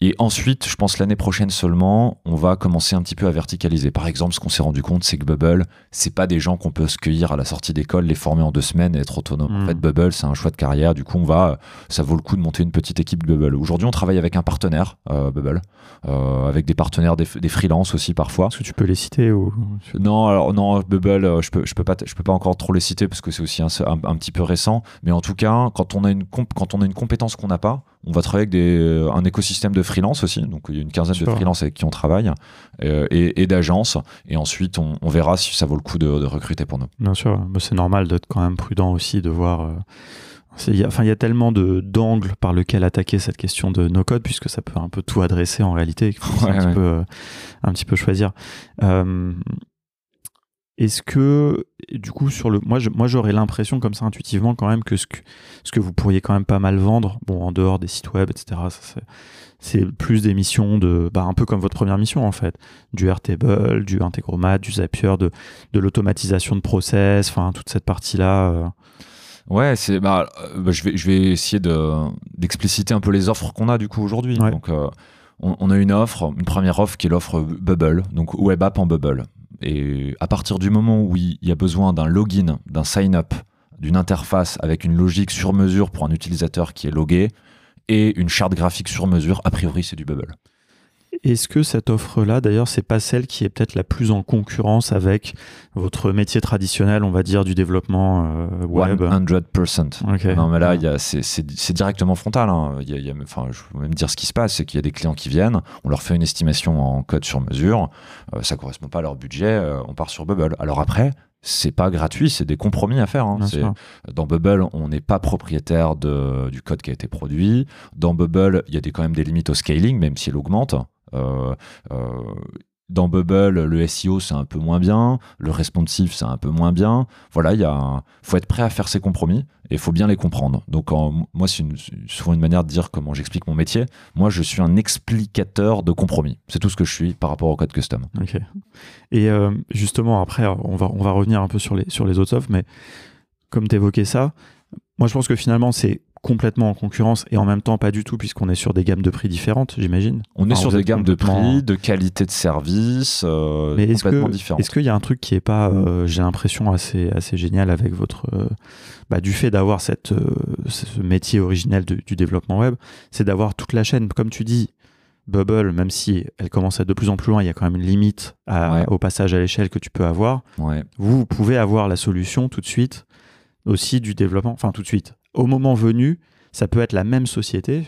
Et ensuite, je pense l'année prochaine seulement, on va commencer un petit peu à verticaliser. Par exemple, ce qu'on s'est rendu compte, c'est que Bubble, c'est pas des gens qu'on peut se cueillir à la sortie d'école, les former en deux semaines et être autonome. En hmm. fait, Bubble, c'est un choix de carrière. Du coup, on va, ça vaut le coup de monter une petite équipe Bubble. Aujourd'hui, on travaille avec un partenaire, euh, Bubble, euh, avec des partenaires, des, des freelances aussi parfois. Est-ce que tu peux les citer ou Non, alors non, Bubble, euh, je peux, je peux pas, je peux pas encore trop les citer parce que c'est aussi un, un, petit peu récent. Mais en tout cas, quand on a une, quand on a une compétence qu'on n'a pas, on va travailler avec des, un écosystème de freelance aussi. Donc, il y a une quinzaine de freelance avec qui on travaille euh, et, d'agences. Et ensuite, on, verra si ça vaut le coup de, recruter pour nous. Bien sûr, c'est normal d'être quand même prudent aussi, de voir. Euh, il y, a, enfin, il y a tellement d'angles par lesquels attaquer cette question de no-code, puisque ça peut un peu tout adresser en réalité, il faut un, petit peu, euh, un, petit peu, choisir. Est-ce que, du coup, sur le, moi, moi, j'aurais l'impression comme ça intuitivement quand même que ce, que ce que vous pourriez quand même pas mal vendre, bon, en dehors des sites web, etc. c'est plus des missions de, bah, un peu comme votre première mission en fait, du Airtable, du Integromat, du Zapier, de, de l'automatisation de process, enfin toute cette partie là. Euh. Ouais, c'est bah, euh, bah, je vais je vais essayer de d'expliciter un peu les offres qu'on a du coup aujourd'hui. Donc euh, on, on, a une offre, une première offre qui est l'offre Bubble, donc web app en Bubble. Et à partir du moment où il y a besoin d'un login, d'un sign-up, d'une interface avec une logique sur mesure pour un utilisateur qui est logué et une charte graphique sur mesure, a priori c'est du Bubble. Est-ce que cette offre-là, d'ailleurs, c'est pas celle qui est peut-être la plus en concurrence avec votre métier traditionnel, on va dire, du développement euh, web? 100%. Non, mais là, c'est directement frontal. Hein. y a, enfin, je veux même dire ce qui se passe, c'est qu'il y a des clients qui viennent, on leur fait une estimation en code sur mesure, euh, ça correspond pas à leur budget, euh, on part sur Bubble. Alors après, c'est pas gratuit, c'est des compromis à faire. Hein. Dans Bubble, on n'est pas propriétaire de, du code qui a été produit. Dans Bubble, il y a des, quand même des limites au scaling, même s'il augmente. Euh, euh, dans Bubble, le SEO c'est un peu moins bien, le responsive c'est un peu moins bien. Voilà, il faut être prêt à faire ses compromis et il faut bien les comprendre. Donc moi c'est souvent une manière de dire comment j'explique mon métier. Moi je suis un explicateur de compromis. C'est tout ce que je suis par rapport au code custom. Ok. Et euh, justement après on va on va revenir un peu sur les sur les autres offres, mais comme tu évoquais ça, moi je pense que finalement c'est complètement en concurrence et en même temps pas du tout puisqu'on est sur des gammes de prix différentes, j'imagine. On est sur des gammes de prix, de qualité de service euh, Mais complètement différentes. Est-ce qu'il y a un truc qui est pas, euh, j'ai l'impression assez assez génial avec votre, euh, bah, du fait d'avoir cette ce métier originel du développement web, c'est d'avoir toute la chaîne, comme tu dis. Bubble, même si elle commence à être de plus en plus loin, il y a quand même une limite au passage à l'échelle que tu peux avoir. Ouais. Vous, vous pouvez avoir la solution tout de suite aussi du développement, enfin tout de suite, au moment venu, ça peut être la même société,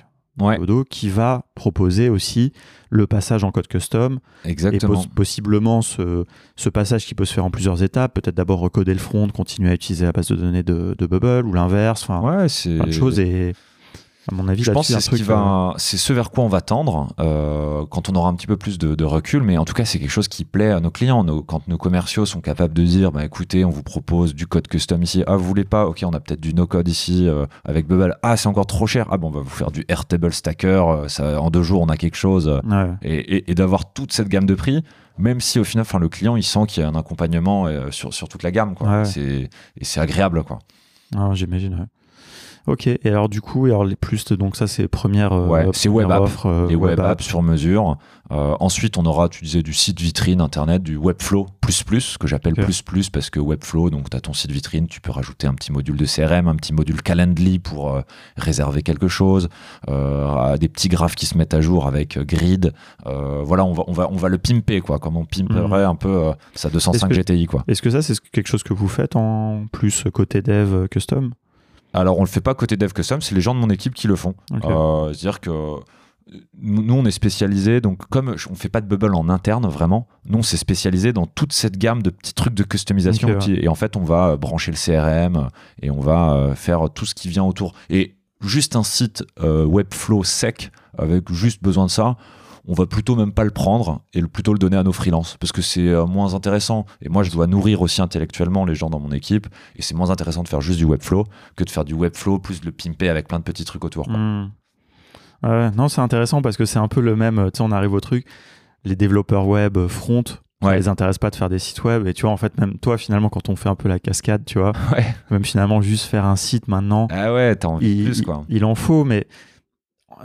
qui va proposer aussi le passage en code custom. Exactement. Et possiblement ce, passage qui peut se faire en plusieurs étapes. Peut-être d'abord recoder le front, continuer à utiliser la base de données de, Bubble ou l'inverse. Enfin, ouais, c'est plein de choses. Et mon avis, je pense que c'est ce, va... c'est ce vers quoi on va tendre euh, quand on aura un petit peu plus de, recul. Mais en tout cas, c'est quelque chose qui plaît à nos clients. quand nos commerciaux sont capables de dire, bah, écoutez, on vous propose du code custom ici. Ah, vous voulez pas? Ok, on a peut-être du no-code ici euh, avec Bubble. Ah, c'est encore trop cher. Ah, bon, on va vous faire du Airtable Stacker. Euh, ça, en deux jours, on a quelque chose. Et, d'avoir toute cette gamme de prix même si au final, enfin, le client, il sent qu'il y a un accompagnement sur, sur toute la gamme, quoi. C'est, et c'est agréable, quoi. Ah, j'imagine. Ok, et alors du coup, alors les plus, donc ça c'est première, euh, ouais, c'est web app, euh, les web, apps sur mesure. Euh, ensuite, on aura, tu disais, du site vitrine internet, du Webflow plus plus, que j'appelle plus plus parce que Webflow, donc tu as ton site vitrine, tu peux rajouter un petit module de CRM, un petit module Calendly pour réserver quelque chose, des petits graphes qui se mettent à jour avec Grid. voilà, on va, on, va, on va le pimper, quoi, comme on pimperait mhm. un peu sa 205 GTI. quoi. Est-ce que ça, c'est quelque chose que vous faites en plus côté dev custom? Alors, on le fait pas côté Dev Custom, c'est les gens de mon équipe qui le font. Euh, c'est-à-dire que nous, on est spécialisé, donc comme on fait pas de bubble en interne vraiment, nous, on s'est spécialisé dans toute cette gamme de petits trucs de customisation. Et en fait, on va brancher le CRM et on va euh, faire tout ce qui vient autour. Et juste un site euh, Webflow sec, avec juste besoin de ça, on va plutôt même pas le prendre et plutôt le donner à nos freelances parce que c'est euh, moins intéressant. Et moi, je dois nourrir aussi intellectuellement les gens dans mon équipe et c'est moins intéressant de faire juste du Webflow que de faire du Webflow plus de le pimper avec plein de petits trucs autour. Hmm. non, c'est intéressant parce que c'est un peu le même. Tu sais, on arrive au truc. Les développeurs web euh, front, ça les intéresse pas de faire des sites web et tu vois en fait même toi finalement quand on fait un peu la cascade tu vois [LAUGHS] même finalement juste faire un site maintenant ah ouais t'as envie plus quoi il, en faut mais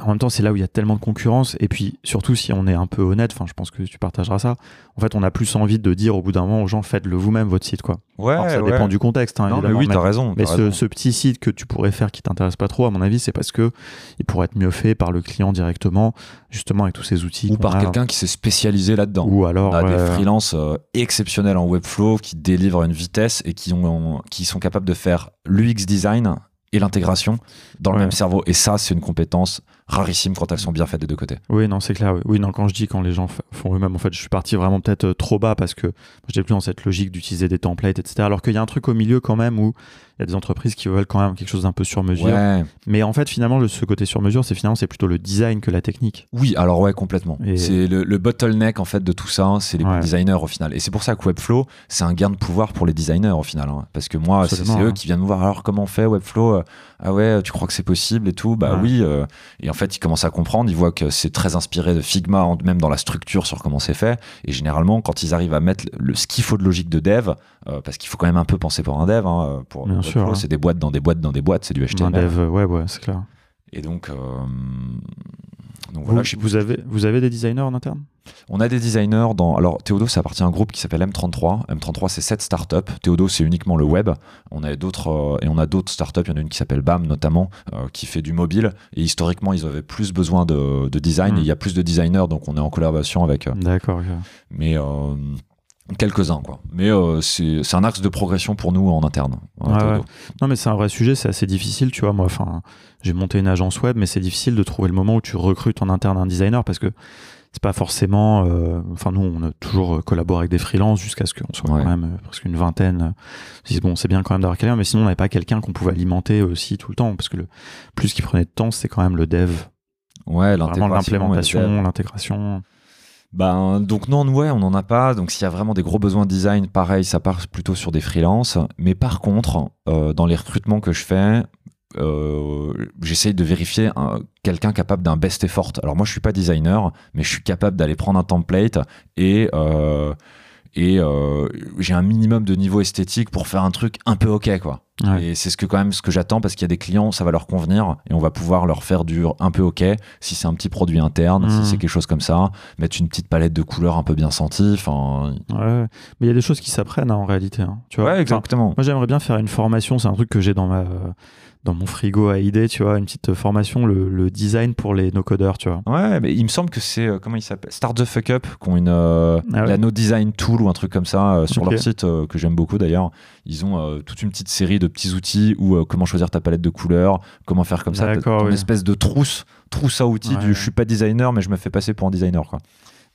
en même temps, c'est là où il y a tellement de concurrence. Et puis, surtout, si on est un peu honnête, enfin, je pense que tu partageras ça. En fait, on a plus envie de dire au bout d'un moment aux gens, faites-le vous-même, votre site, quoi. Ouais. ça dépend du contexte, hein, Mais oui, t'as raison. Mais ce, petit site que tu pourrais faire qui t'intéresse pas trop, à mon avis, c'est parce que il pourrait être mieux fait par le client directement, justement, avec tous ces outils. Ou par quelqu'un qui s'est spécialisé là-dedans. Ou alors. On a des freelances euh, exceptionnels en Webflow qui délivrent une vitesse et qui, ont, qui sont capables de faire l'UX design et l'intégration dans le même cerveau. Et ça, c'est une compétence rarissimes quand elles sont bien faites des deux côtés. Oui, non, c'est clair. Oui. non, quand je dis quand les gens font eux-mêmes, en fait, je suis parti vraiment peut-être trop bas parce que j'étais plus dans cette logique d'utiliser des templates, etc. Alors qu'il y a un truc au milieu quand même où il y a des entreprises qui veulent quand même quelque chose d'un peu sur mesure. Mais en fait, finalement, ce côté sur mesure, c'est finalement c'est plutôt le design que la technique. Oui, alors ouais, complètement. C'est le, bottleneck en fait de tout ça, c'est les designers au final. Et c'est pour ça que Webflow, c'est un gain de pouvoir pour les designers au final. Hein. Parce que moi, c'est eux qui viennent me voir. Alors comment on fait Webflow Ah ouais, tu crois que c'est possible et tout Bah oui. Euh. et en fait, ils commencent à comprendre. Ils voient que c'est très inspiré de Figma, même dans la structure sur comment c'est fait. Et généralement, quand ils arrivent à mettre le, ce qu'il faut de logique de dev, euh, parce qu'il faut quand même un peu penser pour un dev. Hein, pour Hein. C'est des boîtes dans des boîtes dans des boîtes, c'est du HTML. dev, ouais, ouais, c'est clair. Et donc, euh, donc voilà, vous, vous, avez, vous avez des designers en interne? On a des designers dans. Alors, Théodo, ça appartient à un groupe qui s'appelle M33. M33, c'est 7 startups. Théodo, c'est uniquement le web. On a d'autres, euh, et on a d'autres startups. Il y en a une qui s'appelle BAM, notamment, euh, qui fait du mobile. Et historiquement, ils avaient plus besoin de, design. Hmm. Et il y a plus de designers, donc on est en collaboration avec. D'accord. Mais. Quelques-uns, quoi. Mais euh, c'est un axe de progression pour nous en interne. Non, mais c'est un vrai sujet, c'est assez difficile, tu vois. Moi, enfin, j'ai monté une agence web, mais c'est difficile de trouver le moment où tu recrutes en interne un designer parce que c'est pas forcément. Euh, enfin, nous, on a toujours collaboré avec des freelances jusqu'à ce qu'on soit quand même euh, presque une vingtaine. bon, c'est bien quand même d'avoir quelqu'un, mais sinon, on n'avait pas quelqu'un qu'on pouvait alimenter aussi tout le temps parce que le plus qui prenait de temps, c'est quand même le dev. Ouais, l'implémentation, l'intégration. Ben, donc non, ouais, on n'en a pas. Donc s'il y a vraiment des gros besoins de design, pareil, ça part plutôt sur des freelances. Mais par contre, euh, dans les recrutements que je fais, euh, j'essaye de vérifier quelqu'un capable d'un best effort. Alors moi, je suis pas designer, mais je suis capable d'aller prendre un template et euh, et euh, j'ai un minimum de niveau esthétique pour faire un truc un peu ok quoi. Et c'est ce que quand même ce que j'attends parce qu'il y a des clients ça va leur convenir et on va pouvoir leur faire du un peu ok si c'est un petit produit interne, si mmh. c'est quelque chose comme ça, mettre une petite palette de couleurs un peu bien sentie. Enfin. Ouais, mais il y a des choses qui s'apprennent hein, en réalité. Hein, tu vois. Ouais, exactement. moi j'aimerais bien faire une formation, c'est un truc que j'ai dans ma dans mon frigo à idée, tu vois, une petite formation, le, design pour les no-codeurs, tu vois. Ouais, mais il me semble que c'est, euh, comment il s'appelle Start the Fuck Up, qui ont une, euh, ah la No Design Tool ou un truc comme ça euh, sur leur site, que j'aime beaucoup d'ailleurs. Ils ont toute une petite série de petits outils où comment choisir ta palette de couleurs, comment faire comme ça, une espèce de trousse, trousse à outils du je suis pas designer, mais je me fais passer pour un designer, quoi.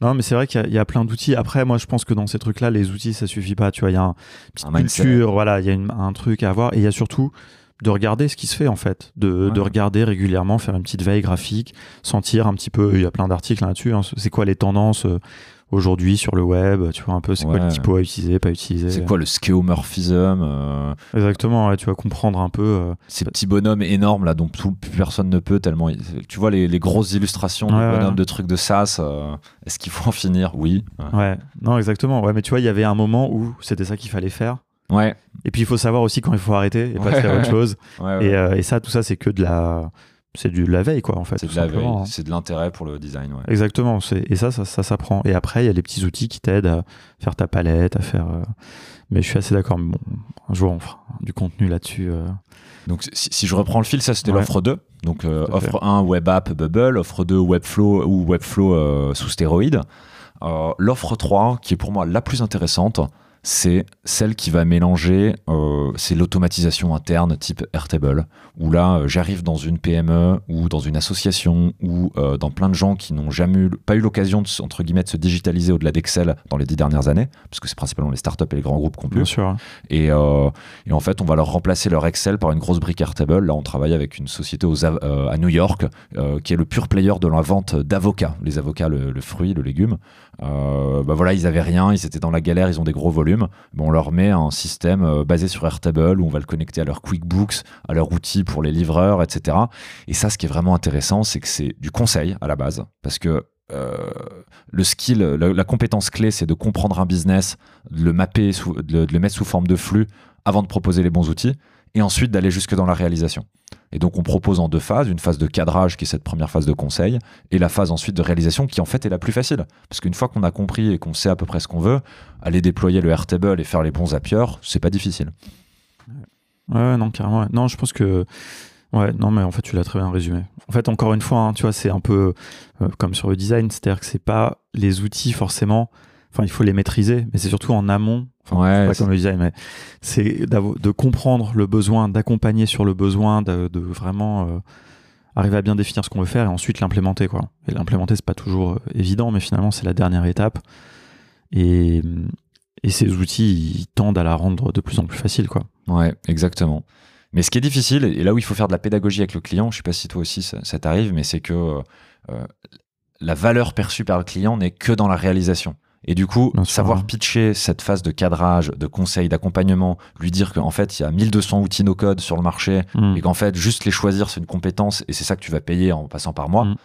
Non, mais c'est vrai qu'il y, a plein d'outils. Après, moi, je pense que dans ces trucs-là, les outils, ça suffit pas. Tu vois, il y a un, une culture, voilà, il y a un truc à avoir. Et il y a surtout de regarder ce qui se fait en fait, de, de, regarder régulièrement, faire une petite veille graphique, sentir un petit peu, il y a plein d'articles là-dessus, hein, c'est quoi les tendances euh, aujourd'hui sur le web, tu vois un peu c'est quoi le typo à utiliser, pas utiliser. C'est quoi le skeomorphism euh, Exactement, tu vas comprendre un peu. Euh, Ces petits bonhommes énormes là dont plus personne ne peut tellement. Tu vois les, les grosses illustrations de bonhommes de trucs de SaaS, est-ce qu'il faut en finir? Oui. Ouais, non exactement, ouais, mais tu vois il y avait un moment où c'était ça qu'il fallait faire Ouais. Et puis il faut savoir aussi quand il faut arrêter et passer à autre [LAUGHS] chose. Et, euh, et, ça, tout ça, c'est que de la, c'est du la veille quoi en fait. C'est de la veille, hein. c'est de l'intérêt pour le design. Exactement. Et ça, ça, ça s'apprend. Et après, il y a les petits outils qui t'aident à faire ta palette, à faire. Euh, mais je suis assez d'accord. Bon, un jour on fera du contenu là-dessus. Euh. Donc si, je reprends le fil, ça c'était l'offre 2. Donc offre 1 web app Bubble, offre 2 Webflow ou Webflow sous stéroïde. l'offre 3 qui est pour moi la plus intéressante, c'est celle qui va mélanger, euh, c'est l'automatisation interne type Airtable, où là, euh, j'arrive dans une PME ou dans une association ou euh, dans plein de gens qui n'ont jamais eu, pas eu l'occasion de, entre guillemets, de se digitaliser au-delà d'Excel dans les dix dernières années, parce que c'est principalement les startups et les grands groupes qui ont pu. Bien sûr. Et, et, en fait, on va leur remplacer leur Excel par une grosse brique Airtable. Là, on travaille avec une société aux, à New York qui est le pur player de la vente d'avocats, les avocats, le, le, fruit, le légume. Bah voilà, ils avaient rien, ils étaient dans la galère, ils ont des gros volumes bon, on leur met un système euh, basé sur Airtable où on va le connecter à leur QuickBooks, à leur outil pour les livreurs, etc. Et ça, ce qui est vraiment intéressant, c'est que c'est du conseil à la base, parce que euh, le skill, la, compétence clé, c'est de comprendre un business, de le mapper, de le mettre sous forme de flux avant de proposer les bons outils et ensuite d'aller jusque dans la réalisation. Et donc on propose en deux phases, une phase de cadrage qui est cette première phase de conseil, et la phase ensuite de réalisation qui en fait est la plus facile. Parce qu'une fois qu'on a compris et qu'on sait à peu près ce qu'on veut, aller déployer le Airtable et faire les bons Zapier, c'est pas difficile. Ouais, non, carrément. Non, je pense que. Ouais, non, mais en fait, tu l'as très bien résumé. En fait, encore une fois, hein, tu vois, c'est un peu euh, comme sur le design, c'est-à-dire que c'est pas les outils forcément enfin il faut les maîtriser mais c'est surtout en amont ouais, pas comme le design mais c'est de comprendre le besoin d'accompagner sur le besoin de, vraiment euh, arriver à bien définir ce qu'on veut faire et ensuite l'implémenter quoi. Et l'implémenter c'est pas toujours euh, évident, mais finalement c'est la dernière étape. Et, et ces outils ils tendent à la rendre de plus en plus facile quoi. Ouais, exactement. Mais ce qui est difficile, et là où il faut faire de la pédagogie avec le client, je sais pas si toi aussi ça, ça t'arrive, mais c'est que euh, la valeur perçue par le client n'est que dans la réalisation. Et du coup, sûr, savoir ouais. pitcher cette phase de cadrage, de conseil, d'accompagnement, lui dire qu'en fait, il y a 1200 outils no-code sur le marché Mm. et qu'en fait, juste les choisir, c'est une compétence et c'est ça que tu vas payer en passant par moi. Mm.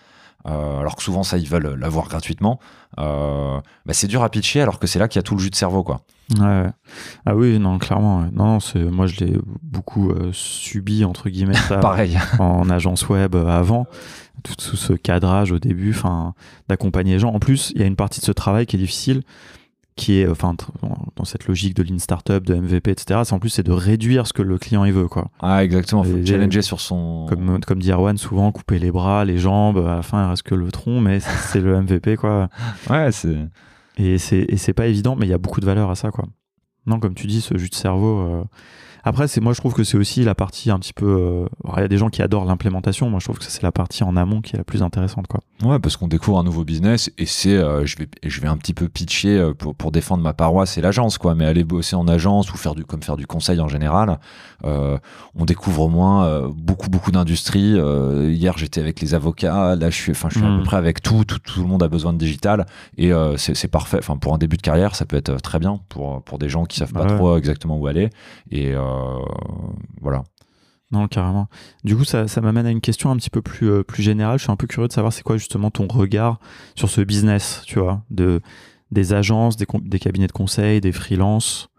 Euh, alors que souvent, ça, ils veulent l'avoir gratuitement. Euh, bah, c'est dur à pitcher alors que c'est là qu'il y a tout le jus de cerveau, quoi. Ouais. Ah oui, non, clairement. ouais. Non, non, c'est moi je l'ai beaucoup euh, subi entre guillemets ça, [LAUGHS] Pareil. en agence web avant, tout, tout ce cadrage au début, enfin d'accompagner les gens. En plus, il y a une partie de ce travail qui est difficile, qui est enfin dans cette logique de lean startup, de MVP, etc. C'est en plus c'est de réduire ce que le client il veut quoi. Ah, exactement. Faut Et- challenger sur son. Comme comme dit Erwan, souvent couper les bras, les jambes, à la fin il reste que le tronc, mais c'est le MVP quoi. [LAUGHS] Ouais, c'est. Et c'est et c'est pas évident, mais il y a beaucoup de valeur à ça, quoi. Non, comme tu dis, ce jus de cerveau. euh, Après, c'est moi, je trouve que c'est aussi la partie un petit peu. euh, Il y a des gens qui adorent l'implémentation. Moi, je trouve que c'est la partie en amont qui est la plus intéressante, quoi. Ouais, parce qu'on découvre un nouveau business et c'est, euh, je vais, je vais un petit peu pitcher euh, pour, pour défendre ma paroisse et l'agence, quoi. Mais aller bosser en agence ou faire du, comme faire du conseil en général, euh, on découvre au moins euh, beaucoup, beaucoup d'industries. Hier, j'étais avec les avocats. Là, je suis, enfin, je suis à peu près avec tout. Tout, tout le monde a besoin de digital et c'est, parfait. Enfin, pour un début de carrière, ça peut être très bien pour, pour des gens qui savent pas Ouais. trop exactement où aller. Et euh, voilà. Non, carrément. Du coup, ça, ça m'amène à une question un petit peu plus, euh, plus générale. Je suis un peu curieux de savoir c'est quoi justement ton regard sur ce business, tu vois, de, des agences, des, cabinets de conseil, des freelances.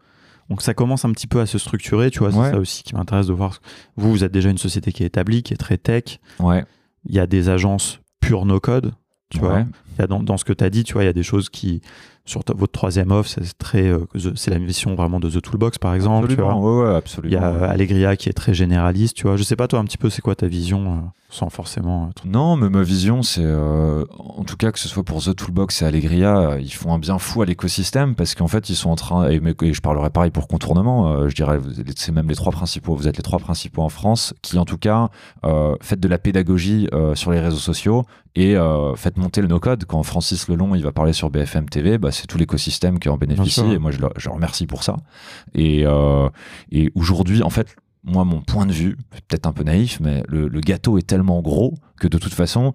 Donc ça commence un petit peu à se structurer, tu vois, c'est Ouais. ça aussi qui m'intéresse de voir. Vous, vous êtes déjà une société qui est établie, qui est très tech. Ouais. Il y a des agences pure no-code, tu vois. Ouais. Y a dans, dans ce que tu as dit, tu vois, il y a des choses qui, sur votre troisième offre, c'est très, euh, c'est la mission vraiment de The Toolbox, par exemple. Tu vois. Absolument. Ouais, ouais, Il absolument. y a Allegria qui est très généraliste, tu vois. Je sais pas, toi, un petit peu, c'est quoi ta vision, euh, sans forcément. Non, mais ma vision, c'est euh, en tout cas que ce soit pour The Toolbox et Allegria, ils font un bien fou à l'écosystème parce qu'en fait, ils sont en train, et, mais- et je parlerai pareil pour contournement, je dirais, c'est même les trois principaux, vous êtes les trois principaux en France qui, en tout cas, faites de la pédagogie sur les réseaux sociaux et faites monter le no-code. Quand Francis Lelon il va parler sur BFM TV, bah, c'est tout l'écosystème qui en bénéficie et moi, je le, je le remercie pour ça. Et, euh, et aujourd'hui, en fait, moi, mon point de vue, peut-être un peu naïf, mais le, le gâteau est tellement gros que de toute façon,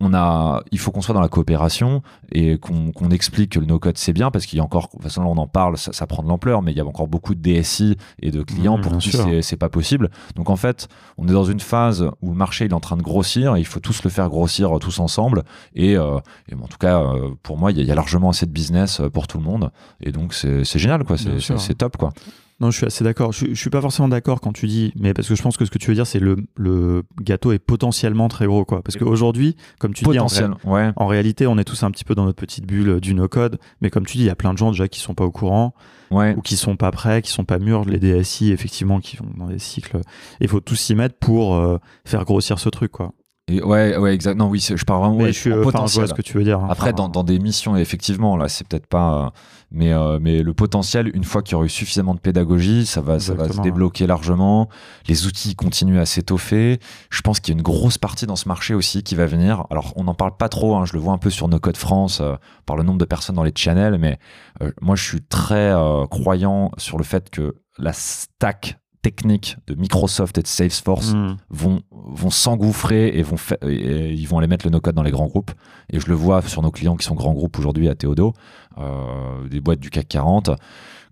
on a, il faut qu'on soit dans la coopération et qu'on explique que le no-code c'est bien parce qu'il y a encore, de toute façon là on en parle, ça, ça prend de l'ampleur, mais il y a encore beaucoup de DSI et de clients Mmh, pour qui c'est- pas possible. Donc en fait, on est dans une phase où le marché il est en train de grossir et il faut tous le faire grossir euh, tous ensemble. Et, euh, et bon, en tout cas, euh, pour moi, il y, a- il y a largement assez de business euh, pour tout le monde et donc c'est génial quoi, c'est top quoi. Non, je suis assez d'accord. Je, suis pas forcément d'accord quand tu dis, mais parce que je pense que ce que tu veux dire, c'est le, le gâteau est potentiellement très gros, quoi. Parce qu'aujourd'hui, comme tu dis, en, Potentiel, ré- ouais. en réalité, on est tous un petit peu dans notre petite bulle du no-code. Mais comme tu dis, il y a plein de gens déjà qui sont pas au courant Ouais, ou qui sont pas prêts, qui sont pas mûrs. Les DSI, effectivement, qui vont dans des cycles. Il faut tous s'y mettre pour euh, faire grossir ce truc, quoi. Et ouais, ouais, exact. Non, oui, je parle vraiment Mais ouais, je suis, potentiel. ce que tu veux dire. hein. Après, dans, dans des missions, effectivement, là, c'est peut-être pas. euh, mais, euh, mais le potentiel, une fois qu'il y aura eu suffisamment de pédagogie, ça va, ça va se Exactement, débloquer largement. Les outils continuent à s'étoffer. Je pense qu'il y a une grosse partie dans ce marché aussi qui va venir. Alors, on n'en parle pas trop. hein, je le vois un peu sur No Code France euh, par le nombre de personnes dans les channels. Mais moi, je suis très croyant sur le fait que la stack technique de Microsoft et de Salesforce hmm. vont, vont s'engouffrer et vont et- ils vont aller mettre le no-code dans les grands groupes. Et je le vois sur nos clients qui sont grands groupes aujourd'hui à Théodo, euh, des boîtes du CAC 40.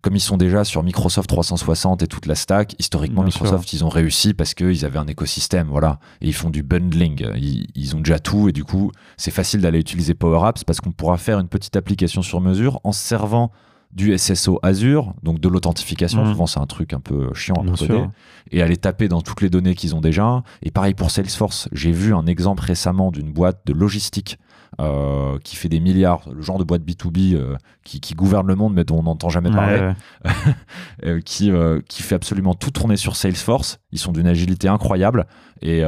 Comme ils sont déjà sur Microsoft 360 et toute la stack, historiquement, Bien Microsoft, ils ont réussi parce qu'ils avaient un écosystème, voilà. Et ils font du bundling. Ils, ils ont déjà tout et du coup, c'est facile d'aller utiliser Power Apps parce qu'on pourra faire une petite application sur mesure en se servant du SSO Azure, donc de l'authentification. Mhm. Souvent, c'est un truc un peu chiant à coder et aller taper dans toutes les données qu'ils ont déjà. Et pareil pour Salesforce. J'ai vu un exemple récemment d'une boîte de logistique euh, qui fait des milliards, le genre de boîte B2B euh, qui, qui gouverne le monde mais dont on n'entend jamais parler, Ouais, ouais. [LAUGHS] euh, qui, euh, qui fait absolument tout tourner sur Salesforce. Ils sont d'une agilité incroyable et,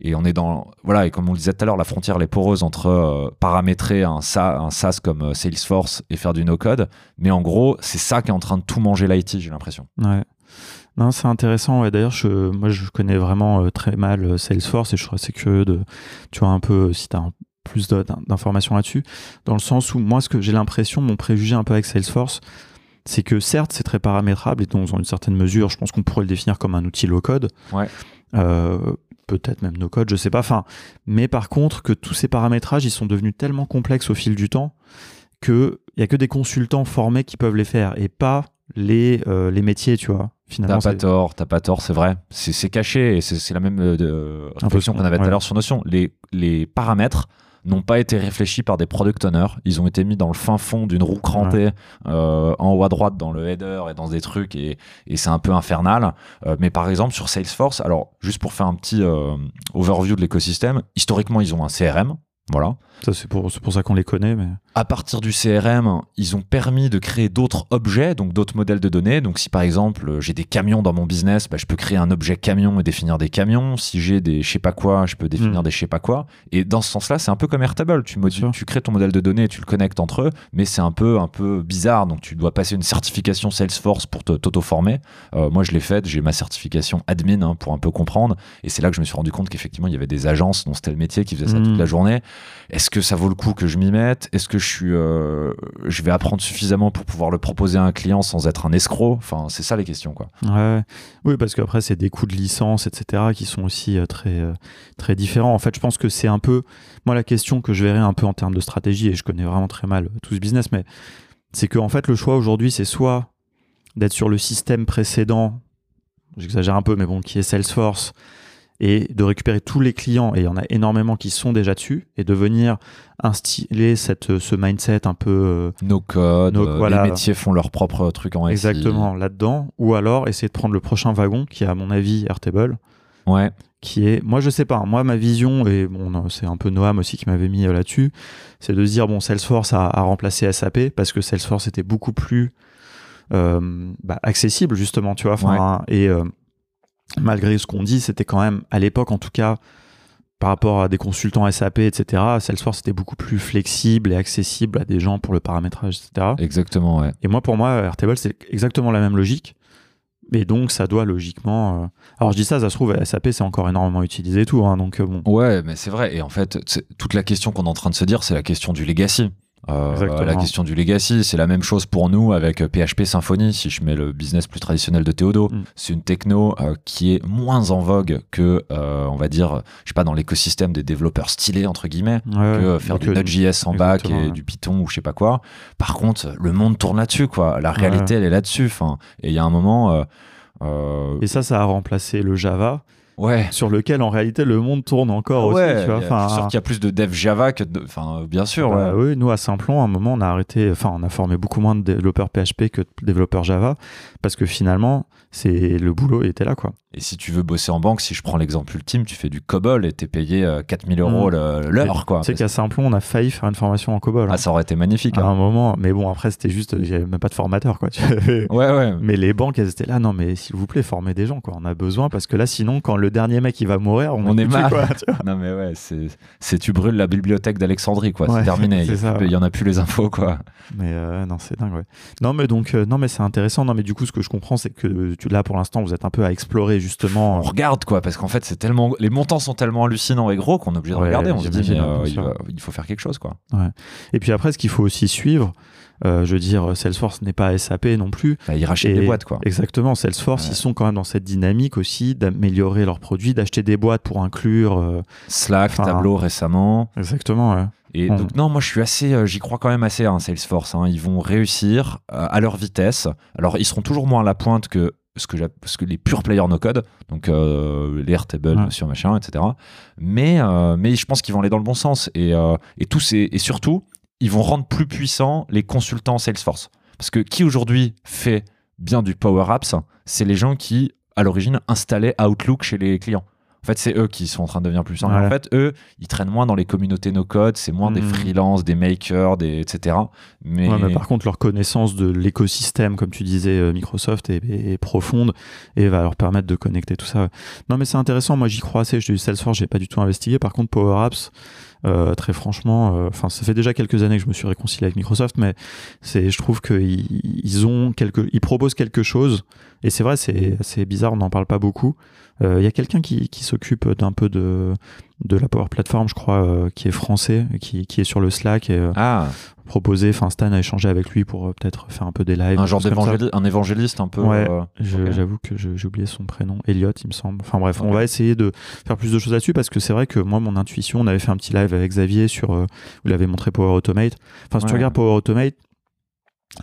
et on est dans voilà et comme on le disait tout à l'heure la frontière elle est poreuse entre euh, paramétrer un, SaaS, un SaaS comme euh, Salesforce et faire du no code mais en gros c'est ça qui est en train de tout manger l'IT j'ai l'impression. Ouais. Non c'est intéressant d'ailleurs je moi je connais vraiment euh, très mal Salesforce et je serais assez curieux de tu vois un peu si tu as plus d'informations là-dessus. Dans le sens où moi ce que j'ai l'impression mon préjugé un peu avec Salesforce c'est que certes c'est très paramétrable et donc dans une certaine mesure je pense qu'on pourrait le définir comme un outil low code ouais peut-être même nos codes, je sais pas. Enfin, mais par contre, que tous ces paramétrages, ils sont devenus tellement complexes au fil du temps que il y a que des consultants formés qui peuvent les faire et pas les euh, les métiers, tu vois. Finalement, t'as pas tort, t'as pas tort, c'est vrai. C'est caché et c'est la même euh, réflexion qu'on avait tout à l'heure sur Notion. Les, les paramètres n'ont pas été réfléchis par des product owners. Ils ont été mis dans le fin fond d'une roue crantée euh, en haut à droite dans le header et dans des trucs et, c'est un peu infernal. Euh, mais par exemple sur Salesforce, alors juste pour faire un petit euh, overview de l'écosystème, historiquement ils ont un CRM voilà. Ça, c'est pour, pour ça qu'on les connaît. Mais... À partir du CRM, ils ont permis de créer d'autres objets, donc d'autres modèles de données. Donc, si par exemple, j'ai des camions dans mon business, bah, je peux créer un objet camion et définir des camions. Si j'ai des je sais pas quoi, je peux définir hmm. des je sais pas quoi. Et dans ce sens-là, c'est un peu comme Airtable. Tu, tu crées ton modèle de données, tu le connectes entre eux, mais c'est un peu, un peu bizarre. Donc, tu dois passer une certification Salesforce pour t'auto-former. Euh, moi, je l'ai faite. J'ai ma certification admin hein, pour un peu comprendre. Et c'est là que je me suis rendu compte qu'effectivement, il y avait des agences dont c'était le métier qui faisaient ça toute hmm. la journée. Est-ce que ça vaut le coup que je m'y mette? Est-ce que je suis, euh, je vais apprendre suffisamment pour pouvoir le proposer à un client sans être un escroc? Enfin, c'est ça les questions, quoi. Oui, parce qu'après c'est des coûts de licence, etc., qui sont aussi euh, très euh, très différents. En fait, je pense que c'est un peu moi la question que je verrais un peu en termes de stratégie, et je connais vraiment très mal tout ce business, mais c'est que en fait le choix aujourd'hui, c'est soit d'être sur le système précédent, j'exagère un peu, mais bon, qui est Salesforce et de récupérer tous les clients, et il y en a énormément qui sont déjà dessus, et de venir instiller cette, ce mindset un peu... Euh, no code, euh, les métiers font leur propre truc en Exactement, là-dedans. Ou alors essayer de prendre le prochain wagon, qui est à mon avis Airtable. Ouais. Qui est, moi je sais pas, moi ma vision, et bon, c'est un peu Noam aussi qui m'avait mis euh, là-dessus, c'est de se dire, bon, Salesforce a, a, remplacé SAP, parce que Salesforce était beaucoup plus bah, accessible, justement, tu vois. Et malgré ce qu'on dit, c'était quand même, à l'époque en tout cas, par rapport à des consultants SAP, etc., Salesforce était beaucoup plus flexible et accessible à des gens pour le paramétrage, etc. Exactement, ouais. Et moi, pour moi, Airtable, c'est exactement la même logique. Et donc, ça doit logiquement. Euh, alors, je dis ça, ça se trouve, SAP, c'est encore énormément utilisé et tout. Hein, donc, euh, bon. Ouais, mais c'est vrai. Et en fait, toute la question qu'on est en train de se dire, c'est la question du legacy. Euh, la question du legacy, c'est la même chose pour nous avec PHP Symfony. Si je mets le business plus traditionnel de Théodo, mm. c'est une techno euh, qui est moins en vogue que, euh, on va dire, je sais pas, dans l'écosystème des développeurs stylés entre guillemets, que faire du Node.js en bac et du Python ou je sais pas quoi. Par contre, le monde tourne là-dessus, quoi. La réalité, elle est là-dessus. Et il y a un moment. et ça, ça a remplacé le Java ouais. sur lequel en réalité le monde tourne encore aussi. Tu vois, enfin, sûr qu'il y a plus de dev Java que de, enfin, bien sûr. Bah oui, nous à Simplon, à un moment, on a arrêté, enfin, on a formé beaucoup moins de développeurs PHP que de développeurs Java parce que finalement, c'est le boulot était là quoi. Et si tu veux bosser en banque, si je prends l'exemple ultime, tu fais du COBOL et t'es payé 4000 euh, euros mmh. l'heure. Tu sais qu'à Simplon, on a failli faire une formation en COBOL. Hein. Ah, ça aurait été magnifique. À hein. un moment, mais bon, après c'était juste, il avait même pas de formateur quoi. [LAUGHS] ouais, ouais. Mais les banques, elles étaient là, non mais s'il vous plaît, formez des gens quoi. On a besoin parce que là, sinon, quand le dernier mec il va mourir, on, est, mal. [LAUGHS] non mais ouais, c'est tu brûles la bibliothèque d'Alexandrie quoi. c'est terminé. [LAUGHS] Il y, en a plus les infos quoi. Mais euh, non, c'est dingue. Ouais. Non mais donc euh, non mais c'est intéressant. Non mais du coup, ce que je comprends, c'est que tu, là pour l'instant, vous êtes un peu à explorer justement. On regarde quoi, parce qu'en fait, c'est tellement, les montants sont tellement hallucinants et gros qu'on est obligé de regarder. On se dit, mais euh, il, faut faire quelque chose quoi. Et puis après, ce qu'il faut aussi suivre. Euh, je veux dire, Salesforce n'est pas SAP non plus. Bah, ils rachètent des boîtes, quoi. Exactement. Salesforce, ils sont quand même dans cette dynamique aussi d'améliorer leurs produits, d'acheter des boîtes pour inclure. Euh, Slack, Tableau récemment. Exactement, ouais. Et donc, non, moi, je suis assez, j'y crois quand même assez à Salesforce. Hein. Ils vont réussir à leur vitesse. Alors, ils seront toujours moins à la pointe que ce que, ce que les purs players no code, donc euh, les Airtable, sur machin, etc. Mais, euh, mais je pense qu'ils vont aller dans le bon sens. Et, euh, et, et surtout, ils vont rendre plus puissants les consultants Salesforce. Parce que qui aujourd'hui fait bien du Power Apps, c'est les gens qui, à l'origine, installaient Outlook chez les clients. Fait, c'est eux qui sont en train de devenir plus Ouais. En fait, eux, ils traînent moins dans les communautés no-code, c'est moins des Mhm. freelances, des makers, des, etc. Mais, Ouais, mais par contre, leur connaissance de l'écosystème, comme tu disais, euh, Microsoft, est, est profonde et va leur permettre de connecter tout ça. Non, mais c'est intéressant. Moi, j'y crois assez. J'ai eu Salesforce, j'ai pas du tout investigué. Par contre, Power Apps, euh, très franchement, euh, ça fait déjà quelques années que je me suis réconcilié avec Microsoft, mais c'est, je trouve qu'ils ils ont quelque, ils proposent quelque chose. Et c'est vrai, c'est, c'est bizarre, on n'en parle pas beaucoup. Euh, Il y a quelqu'un qui, qui s'occupe d'un peu de, de la Power Platform, je crois, euh, qui est français, qui, qui est sur le Slack et euh, Ah, proposé. Enfin, Stan a échangé avec lui pour euh, peut-être faire un peu des lives. un genre choses comme ça. d'évangéli- un évangéliste un peu. Ouais. euh. J'avoue que j'ai oublié son prénom. Elliot, il me semble. Enfin bref, on va essayer de faire plus de choses là-dessus parce que c'est vrai que moi, mon intuition, on avait fait un petit live avec Xavier sur. euh, où il avait montré Power Automate. Enfin, si tu regardes Power Automate,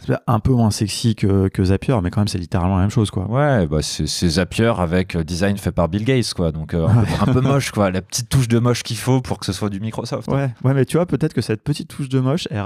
c'est un peu moins sexy que, que Zapier, mais quand même, c'est littéralement la même chose, quoi. Ouais, bah c'est c'est Zapier avec euh, design fait par Bill Gates, quoi. Donc euh, un, peu, [LAUGHS] un peu moche, quoi. La petite touche de moche qu'il faut pour que ce soit du Microsoft. Ouais, ouais, mais tu vois, peut-être que cette petite touche de moche, elle,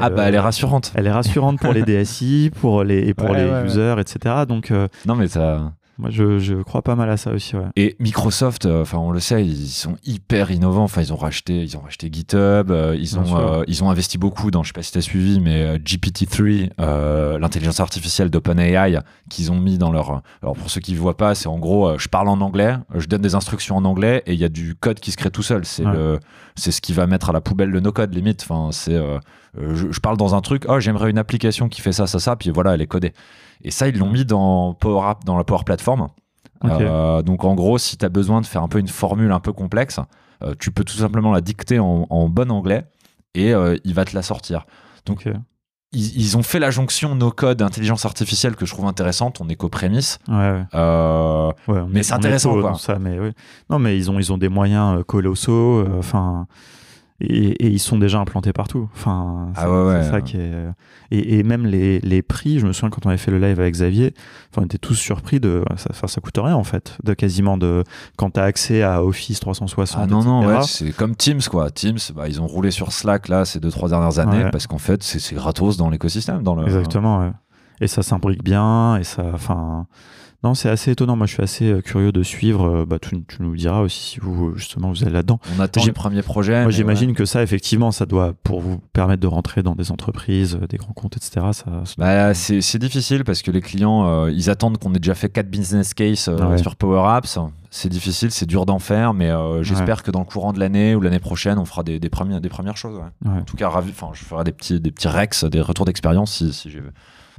Ah bah elle est rassurante. elle est rassurante pour les [LAUGHS] DSI, pour les, et pour Ouais, les users, etc. Donc, euh, Non mais ça. Moi, je, je crois pas mal à ça aussi, ouais. Et Microsoft, euh, enfin on le sait, ils sont hyper innovants. Enfin ils ont racheté, ils ont racheté GitHub, euh, ils Bien ont euh, ils ont investi beaucoup dans, je sais pas si t'as suivi, mais euh, GPT-3, euh, l'intelligence artificielle d'OpenAI qu'ils ont mis dans leur. Alors pour ceux qui ne voient pas, c'est en gros, je parle en anglais, je donne des instructions en anglais et il y a du code qui se crée tout seul. C'est Ouais. le, c'est ce qui va mettre à la poubelle le no-code limite. Enfin c'est, je, je parle dans un truc, oh j'aimerais une application qui fait ça, ça, ça, puis voilà, elle est codée. Et ça ils l'ont mis dans Power App, dans la Power Platform. Euh, donc en gros, si tu as besoin de faire un peu une formule un peu complexe, euh, tu peux tout simplement la dicter en, en bon anglais et euh, il va te la sortir. Donc ils, ils ont fait la jonction no-code intelligence artificielle que je trouve intéressante. On est qu'aux prémices. Ouais, ouais. Mais est- c'est intéressant, tôt quoi. Ça, mais oui. Non, mais ils ont, ils ont des moyens colossaux. Enfin. Et, et ils sont déjà implantés partout. Enfin, Ah c'est ouais, ouais. c'est ça qui est. euh, Et, et même les, les prix, je me souviens quand on avait fait le live avec Xavier, enfin, on était tous surpris de. Ça, ça coûte rien en fait, de quasiment de. Quand tu as accès à Office 360. ah non, non, etc. ouais, c'est comme Teams, quoi. Teams, bah, ils ont roulé sur Slack là ces deux, trois dernières années Ouais. parce qu'en fait, c'est gratos dans l'écosystème. Exactement, ouais. Et ça s'imbrique bien, et ça. Enfin. Non, c'est assez étonnant. Moi, je suis assez euh, curieux de suivre. euh, Bah, tu, tu nous diras aussi si vous, justement, vous allez là-dedans. On attend les premiers projets. Moi, j'imagine que ça, effectivement, ça doit, pour vous permettre de rentrer dans des entreprises, euh, des grands comptes, etc. Ça, ça- Bah, c'est c'est difficile parce que les clients, euh, ils attendent qu'on ait déjà fait 4 business cases euh, Ah ouais. sur Power Apps. C'est difficile, c'est dur d'en faire, mais euh, j'espère que dans le courant de l'année ou l'année prochaine, on fera des, des, premières, des premières choses. En tout cas, ravi, je ferai des petits, des petits rex, des retours d'expérience si, si, j'ai-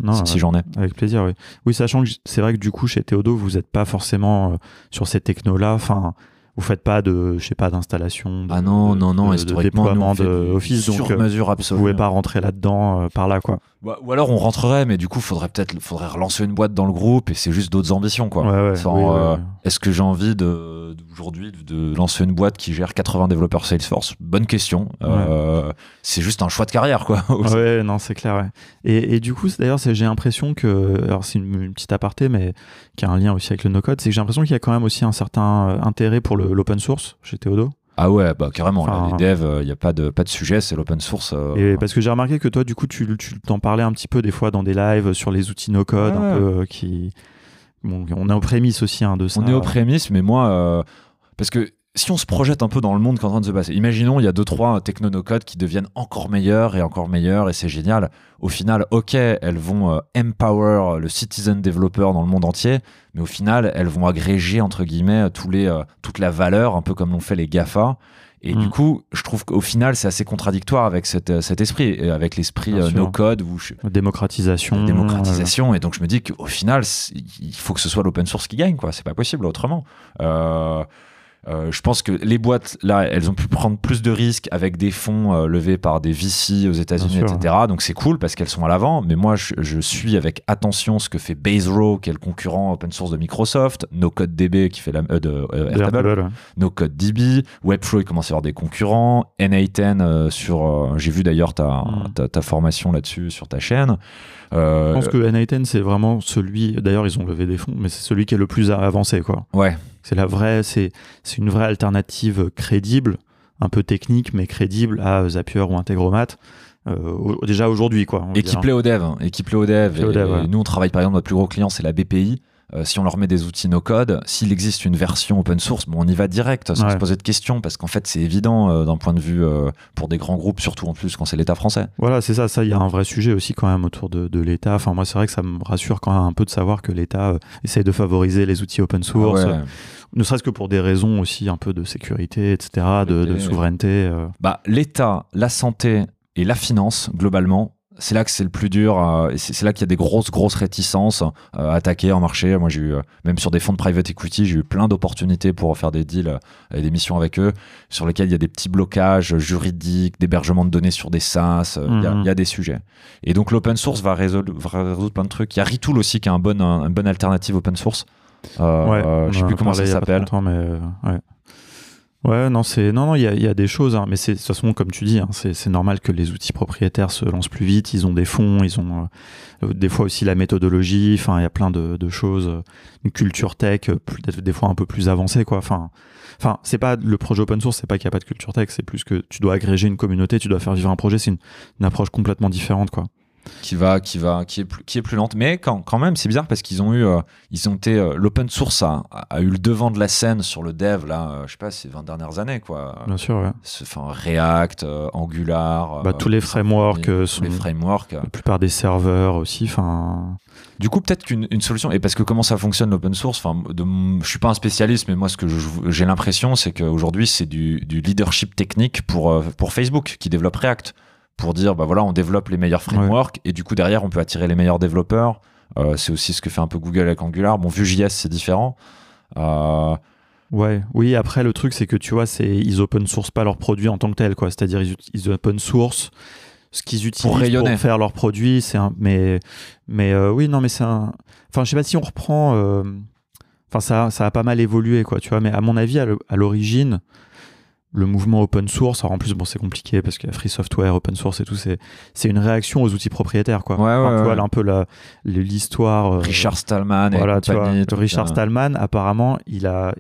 Non, si- euh, j'en ai. avec plaisir, oui. Oui, sachant que c'est vrai que du coup, chez Théodo, vous n'êtes pas forcément euh, sur ces technos-là. Enfin, vous faites pas de, je sais pas, d'installation. de- Ah non, de- non, non, de, de historiquement, nous, déploiement on fait de Office, donc euh, mesure vous absolue. pouvez pas rentrer là-dedans euh, par là, quoi. Ou- alors on rentrerait, mais du coup, faudrait peut-être faudrait relancer une boîte dans le groupe et c'est juste d'autres ambitions, quoi. Ouais, ouais, Sans, oui, euh, ouais, ouais. Est-ce que j'ai envie de aujourd'hui de lancer une boîte qui gère 80 développeurs Salesforce? Bonne question. Euh, c'est juste un choix de carrière, quoi. [LAUGHS] Ouais, non, c'est clair. Ouais. Et, et du coup, d'ailleurs, j'ai l'impression que, alors c'est une, une petite aparté, mais qui a un lien aussi avec le no-code, c'est que j'ai l'impression qu'il y a quand même aussi un certain euh, intérêt pour l'open source chez Théodo. Ah ouais, bah carrément. Enfin, les devs, il n'y a pas de, pas de sujet, c'est l'open source. euh, Et parce que j'ai remarqué que toi, du coup, tu, tu t'en parlais un petit peu des fois dans des lives sur les outils no-code, un peu euh, qui. Bon, on est aux prémices aussi hein, de ça. On est aux prémices, mais moi, euh, parce que si on se projette un peu dans le monde qui est en train de se passer, imaginons il y a deux trois techno no code qui deviennent encore meilleurs et encore meilleurs et c'est génial. Au final, ok, elles vont euh, empower le citizen developer dans le monde entier, mais au final, elles vont agréger entre guillemets tous les, euh, toute la valeur, un peu comme l'ont fait les Gafa. Et Mm. du coup, je trouve qu'au final, c'est assez contradictoire avec cet, euh, cet esprit, et avec l'esprit euh, sûr. no code où je, Démocratisation. démocratisation et donc je me dis qu'au final il faut que ce soit l'open source qui gagne quoi c'est pas possible autrement Euh, euh, je pense que les boîtes là elles ont pu prendre plus de risques avec des fonds euh, levés par des VC aux États-Unis etc donc c'est cool parce qu'elles sont à l'avant mais moi je, je suis avec attention ce que fait Baserow qui est le concurrent open source de Microsoft NoCodeDB qui fait la euh, de euh, Airtable. Ouais. NoCodeDB, Webflow, il commence à y avoir des concurrents, N8N euh, sur, j'ai vu d'ailleurs ta, Mm. ta, ta formation là-dessus sur ta chaîne. Euh, Je pense que N8N, c'est vraiment celui. D'ailleurs, ils ont levé des fonds, mais c'est celui qui est le plus avancé, quoi. ouais, C'est la vraie, c'est c'est une vraie alternative crédible, un peu technique, mais crédible à Zapier ou Integromat. euh, au- déjà aujourd'hui, quoi. on va et qui plaît aux devs, hein, et qui plaît aux devs. Plaît aux Et- devs, ouais. et nous, on travaille par exemple, notre plus gros client, c'est la BPI. Euh, si on leur met des outils no-code, s'il existe une version open source, bon, on y va direct sans Ouais. se poser de questions parce qu'en fait, c'est évident euh, d'un point de vue euh, pour des grands groupes, surtout en plus quand c'est l'État français. Voilà, c'est ça. Ça, il y a un vrai sujet aussi quand même autour de, de l'État. Enfin, moi, c'est vrai que ça me rassure quand même un peu de savoir que l'État essaye de favoriser les outils open source, Ah ouais. euh, ne serait-ce que pour des raisons aussi un peu de sécurité, etc., de, souveraineté. euh. Bah, L'État, la santé et la finance, globalement, c'est là que c'est le plus dur. euh, c'est là qu'il y a des grosses, grosses réticences euh, à attaquer en marché. Moi, j'ai eu, euh, même sur des fonds de private equity, j'ai eu plein d'opportunités pour faire des deals euh, et des missions avec eux, sur lesquels il y a des petits blocages juridiques, d'hébergement de données sur des SaaS. euh, Il y a- il y, a des sujets. Et donc, l'open source va résoudre, va résoudre plein de trucs. Il y a Retool aussi, qui est un bon, un, une bonne alternative open source. Ouais, je sais plus comment ça s'appelle. mais ouais. Ouais, non, c'est non, non, il y a, y a des choses, hein, mais c'est de toute façon, comme tu dis, hein, c'est normal que les outils propriétaires se lancent plus vite. Ils ont des fonds, ils ont euh, des fois aussi la méthodologie. Enfin, il y a plein de, de choses, euh, une culture tech, euh, peut-être des fois un peu plus avancée, quoi. Enfin, enfin, c'est pas le projet open source, c'est pas qu'il y a pas de culture tech, c'est plus que tu dois agréger une communauté, tu dois faire vivre un projet. C'est une, une approche complètement différente, quoi. Qui va qui va qui est plus qui est plus lente mais quand, quand même c'est bizarre parce qu'ils ont eu euh, ils ont été euh, l'open source a, a eu le devant de la scène sur le dev là euh, je sais pas ces 20 dernières années quoi Bien sûr, ouais. Enfin React euh, Angular Bah, tous les frameworks sont les frameworks la plupart des serveurs aussi. Enfin, du coup peut-être qu'une une solution et parce que comment ça fonctionne l'open source enfin je suis pas un spécialiste mais moi ce que j'ai l'impression c'est qu'aujourd'hui c'est du, du leadership technique pour pour Facebook qui développe React pour dire bah voilà on développe les meilleurs frameworks et du coup derrière on peut attirer les meilleurs développeurs. Euh, c'est aussi ce que fait un peu Google avec Angular. Bon Vue.js c'est différent. Euh, Ouais, oui, après le truc c'est que tu vois, c'est ils open source pas leurs produits en tant que tel quoi, c'est-à-dire ils, open source ce qu'ils utilisent pour, rayonner. faire leurs produits, c'est un mais mais euh, oui, non mais c'est un enfin je sais pas si on reprend enfin ça ça a pas mal évolué quoi, tu vois, mais à mon avis à l'origine le mouvement open source, alors en plus bon c'est compliqué parce a free software, open source et tout, c'est c'est une réaction aux outils propriétaires quoi. Ouais, ouais, Enfin, tu vois, ouais. là, un peu la l'histoire euh, Richard Stallman et voilà, tu vois, Richard ça. Stallman, apparemment, il a,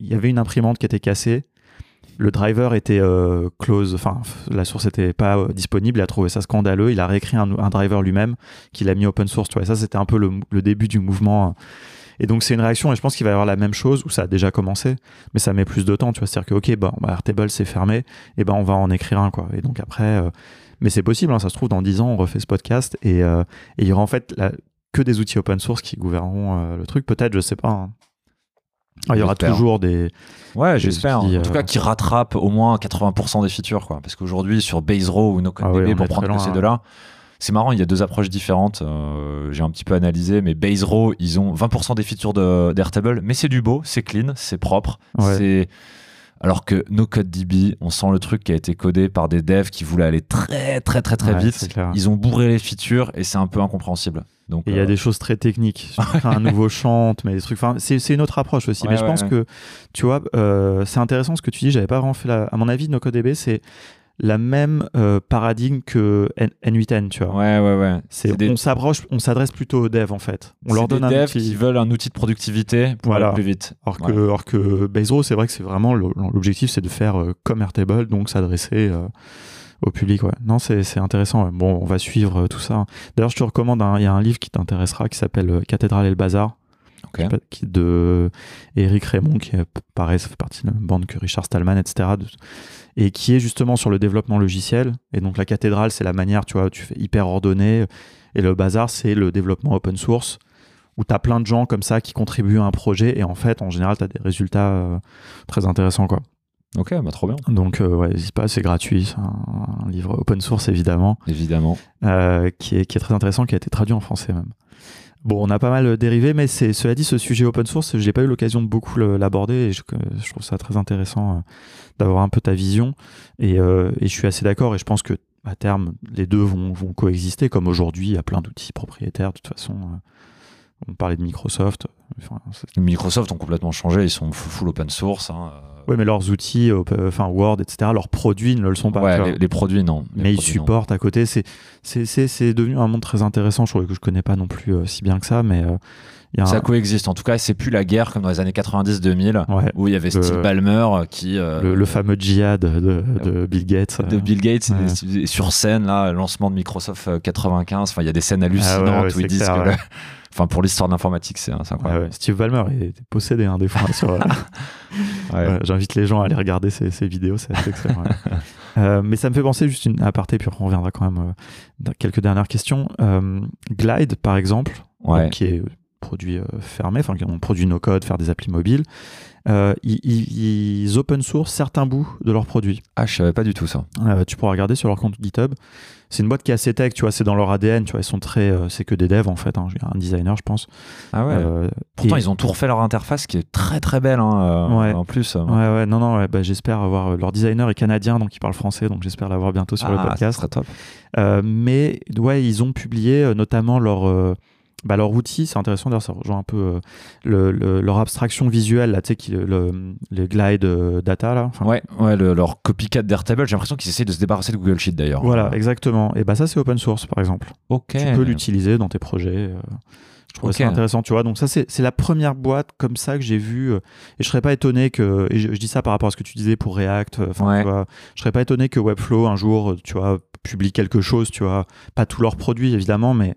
il y avait une imprimante qui était cassée. Le driver était euh, close, enfin, la source n'était pas euh, disponible. Il a trouvé ça scandaleux. Il a réécrit un, un driver lui-même qu'il a mis open source. Tu vois, et ça, c'était un peu le, le début du mouvement. Et donc, c'est une réaction. Et je pense qu'il va y avoir la même chose où ça a déjà commencé, mais ça met plus de temps. Tu vois, c'est-à-dire que, ok, bah, bah, Airtable, c'est fermé. Et ben, on va en écrire un, quoi. Et donc, après, euh, mais c'est possible. hein, ça se trouve, dans 10 ans, on refait ce podcast et, euh, et il y aura en fait la- que des outils open source qui gouverneront euh, le truc. Peut-être, je sais pas. hein. Ah, il y aura toujours des. Ouais, j'espère. En tout cas, qui rattrape au moins 80% des features, quoi. Parce qu'aujourd'hui, sur Base Row ou NoCodeDB, Ah oui, on pour prendre que ces hein. deux-là, c'est marrant, il y a deux approches différentes. euh, J'ai un petit peu analysé, mais Base Row, ils ont 20% des features de- d'Airtable, mais c'est du beau, c'est clean, c'est propre. Ouais. C'est. Alors que NoCodeDB, on sent le truc qui a été codé par des devs qui voulaient aller très, très, très, très Ouais, vite. Ils ont bourré les features et c'est un peu incompréhensible. Donc, Et il y a euh, des choses très techniques. [LAUGHS] Un nouveau chant, mais des trucs. Enfin, c'est une autre approche aussi. Ouais, mais je pense que, tu vois, euh, c'est intéressant ce que tu dis. J'avais pas vraiment fait la. À mon avis, NoCodeDB, c'est la même euh, paradigme que N- N8N, tu vois. Ouais, ouais, ouais. C'est C'est des- on s'approche, on s'adresse plutôt aux devs en fait. On leur donne des un devs outil. qui veulent un outil de productivité pour Voilà. aller plus vite. Alors que, Ouais. alors que Base c'est vrai que c'est vraiment l'objectif, c'est de faire euh, comme Airtable, donc s'adresser euh, au public. Ouais. Non, c'est c'est intéressant. ouais. Bon, on va suivre euh, tout ça. D'ailleurs, je te recommande, un- il y a un livre qui t'intéressera qui s'appelle Cathédrale et le Bazar, qui de Eric Raymond, qui est pareil, ça fait partie de la même bande que Richard Stallman, etc. de- et qui est justement sur le développement logiciel. Et donc la cathédrale, c'est la manière, tu vois, tu fais hyper ordonné, et le bazar, c'est le développement open source où tu as plein de gens comme ça qui contribuent à un projet et en fait en général tu as des résultats euh, très intéressants quoi. Ok, bah trop bien. Donc euh, ouais, n'hésite pas, c'est gratuit, c'est un, un livre open source évidemment, Évidemment. euh, qui, est, qui est très intéressant, qui a été traduit en français même. Bon, on a pas mal dérivé, mais c'est cela dit, ce sujet open source, j'ai pas eu l'occasion de beaucoup l'aborder et je, trouve ça très intéressant euh, d'avoir un peu ta vision et, euh, et je suis assez d'accord et je pense que à terme les deux vont, coexister comme aujourd'hui, il y a plein d'outils propriétaires de toute façon. euh, on parlait de Microsoft. Microsoft ont complètement changé, ils sont full full open source. hein. Ouais, mais leurs outils, op- enfin Word, etc., leurs produits ne le sont pas. Ouais, les, les produits, non. Les mais ils non. supportent à côté. C'est devenu un monde très intéressant. Je trouve que je connais pas non plus euh, si bien que ça, mais euh, il y a Ça un... coexiste. En tout cas, c'est plus la guerre comme dans les années 90-2000 ouais, où il y avait Le- Steve Ballmer qui. euh, le, le fameux djihad de, de Bill Gates. de euh, Bill Gates ouais. sur scène là lancement de Microsoft euh, 95 enfin il y a des scènes hallucinantes Ah où ils disent clair, que le- Enfin, pour l'histoire de l'informatique, c'est incroyable. Ouais, ouais. Steve Ballmer est possédé hein, des fois sur. euh, [LAUGHS] Ouais. J'invite les gens à aller regarder ces, ces vidéos, c'est excellent. [LAUGHS] Euh, mais ça me fait penser juste une aparté, puis on reviendra quand même euh, dans quelques dernières questions. Glide, par exemple, donc, qui est produit fermé, enfin qui ont produit no code, faire des applis mobiles. Euh, ils, ils- ils open source certains bouts de leurs produits. Ah, je savais pas du tout ça. Euh, tu pourras regarder sur leur compte GitHub. C'est une boîte qui est assez tech, tu vois, c'est dans leur ADN, tu vois, ils sont très, euh, c'est que des devs en fait, hein, un designer, je pense. Ah ouais. Euh, Pourtant, et- ils ont tout refait leur interface qui est très très belle. hein, euh, Ouais. En plus. Ouais, ouais, non, non, ouais, bah, j'espère avoir. Leur designer est canadien, donc il parle français, donc j'espère l'avoir bientôt sur le Ah, ça podcast. serait top. Mais ouais, ils ont publié notamment leur, bah, leur outil, c'est intéressant d'ailleurs, ça rejoint un peu euh, le, le- leur abstraction visuelle, là, tu sais, qui- le, les glide euh, data, là. Enfin, Ouais, ouais le- leur copycat d'Airtable, j'ai l'impression qu'ils essaient de se débarrasser de Google Sheet d'ailleurs. Voilà, exactement. Et bah ça, c'est open source, par exemple. ok. Tu peux l'utiliser dans tes projets. euh, Je trouve ça intéressant, tu vois. Donc ça, c'est la première boîte comme ça que j'ai vue. Et je serais pas étonné que, et je, je dis ça par rapport à ce que tu disais pour React. Enfin, Ouais. tu vois, je serais pas étonné que Webflow un jour, tu vois, publie quelque chose, tu vois. Pas tous leurs produits évidemment, mais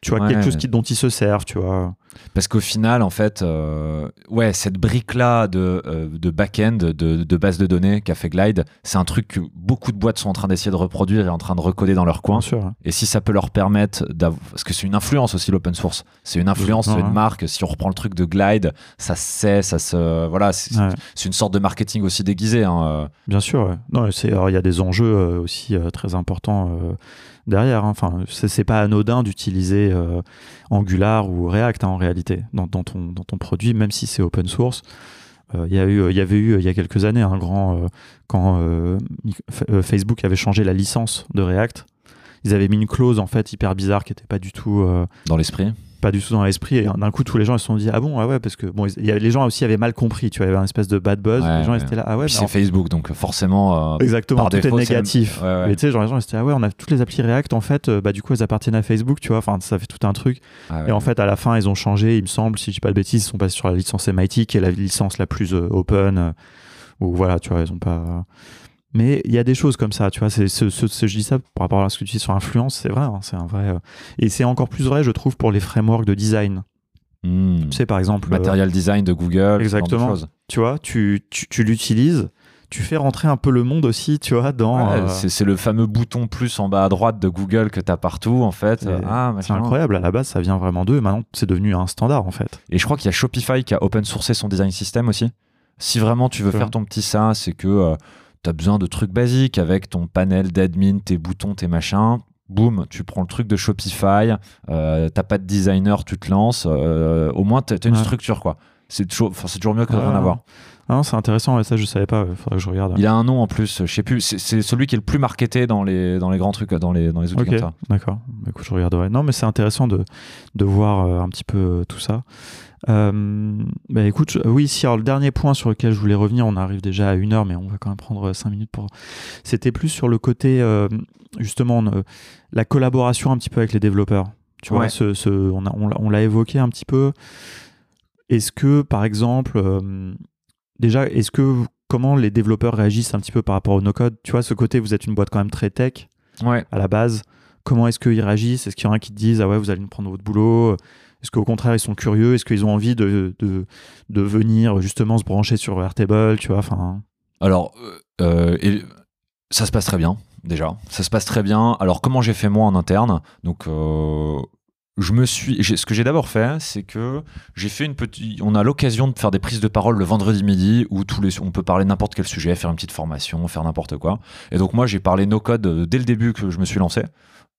tu vois Ouais. quelque chose qui, dont ils se servent, tu vois. Parce qu'au final, en fait, euh, ouais, cette brique-là de, euh, de back-end, de, de base de données qu'a fait Glide, c'est un truc que beaucoup de boîtes sont en train d'essayer de reproduire et en train de recoder dans leur coin. Bien sûr. Et si ça peut leur permettre d'avoir. Parce que c'est une influence aussi, l'open source. C'est une influence, c'est une ouais. marque. Si on reprend le truc de Glide, ça se sait, ça se. Voilà, c'est Ouais. une sorte de marketing aussi déguisé. hein, euh. Bien sûr. ouais. Non, il y a des enjeux aussi très importants derrière. hein. Enfin, c'est pas anodin d'utiliser euh, Angular ou React hein, réalité dans, ton dans ton produit, même si c'est open source. Euh, Il y y avait eu il y a quelques années un grand euh, quand euh, Facebook avait changé la licence de React. Ils avaient mis une clause en fait hyper bizarre qui était pas du tout dans l'esprit. Pas du tout dans l'esprit et d'un coup tous les gens ils se sont dit ah bon ah ouais parce que bon y a- les gens aussi avaient mal compris tu vois il y avait un espèce de bad buzz Ouais, les gens ouais. étaient là ah ouais Puis c'est en Facebook, donc forcément. euh, Exactement, par tout défaut, est négatif. Ouais, ouais. Mais tu sais, genre les gens ils étaient ah ouais, on a toutes les applis React en fait, euh, bah du coup elles appartiennent à Facebook, tu vois. Enfin, ça fait tout un truc. ah. Et en fait, à la fin, ils ont changé, il me semble, si je dis pas de bêtises, ils sont passés sur la licence MIT, qui est la licence la plus euh, open. euh, ou voilà, tu vois, ils ont pas. Mais il y a des choses comme ça, tu vois. C'est ce, ce- ce- je dis ça par rapport à ce que tu dis sur influence, c'est vrai, hein, c'est un vrai. euh, Et c'est encore plus vrai, je trouve, pour les frameworks de design. Hmm. Tu sais, par exemple. euh, Material design de Google, ce genre de Exactement. choses. tu vois, tu, tu, tu l'utilises, tu fais rentrer un peu le monde aussi, tu vois, dans. Ouais, euh, c'est- le fameux bouton plus en bas à droite de Google que tu as partout, en fait. Ah, C'est incroyable, à la base ça vient vraiment d'eux, maintenant c'est devenu un standard en fait. Et je crois qu'il y a Shopify qui a open sourcé son design system aussi. Si vraiment tu veux Ouais. faire ton petit ça, c'est que tu as besoin de trucs basiques avec ton panel d'admin, tes boutons, tes machins. Boum, tu prends le truc de Shopify, euh, t'as pas de designer, tu te lances. euh, au moins, tu as une Ouais. structure, quoi. C'est toujours, toujours mieux que de rien Ah. avoir. Ah non, c'est intéressant, ça je savais pas, il faudrait que je regarde. Il a un nom en plus, je sais plus. C'est celui qui est le plus marketé dans les, dans les grands trucs, dans les, dans les outils Ok, comme ça. d'accord. Bah, écoute, je regarderai. Non, mais c'est intéressant de, de voir euh, un petit peu tout ça. Euh, bah, écoute, oui, si, alors le dernier point sur lequel je voulais revenir, on arrive déjà à une heure, mais on va quand même prendre 5 minutes pour. C'était plus sur le côté, euh, justement, euh, la collaboration un petit peu avec les développeurs. Tu vois, Ouais. ce, ce- on l'a- on évoqué un petit peu. Est-ce que, par exemple, euh, déjà, est-ce que comment les développeurs réagissent un petit peu par rapport au no-code? Tu vois, ce côté, vous êtes une boîte quand même très tech Ouais. à la base. Comment est-ce qu'ils réagissent? Est-ce qu'il y en a qui te disent Ah ouais, vous allez nous prendre votre boulot? Est-ce qu'au contraire, ils sont curieux? Est-ce qu'ils ont envie de, venir justement se brancher sur Airtable Tu vois? Alors, euh, euh, ça se passe très bien, déjà. Ça se passe très bien. Alors, comment j'ai fait moi en interne? Donc, euh, je me suis. Ce que j'ai d'abord fait, c'est que j'ai fait une petite. On a l'occasion de faire des prises de parole le vendredi midi où tous les, on peut parler n'importe quel sujet, faire une petite formation, faire n'importe quoi. Et donc, moi, j'ai parlé no code dès le début que je me suis lancé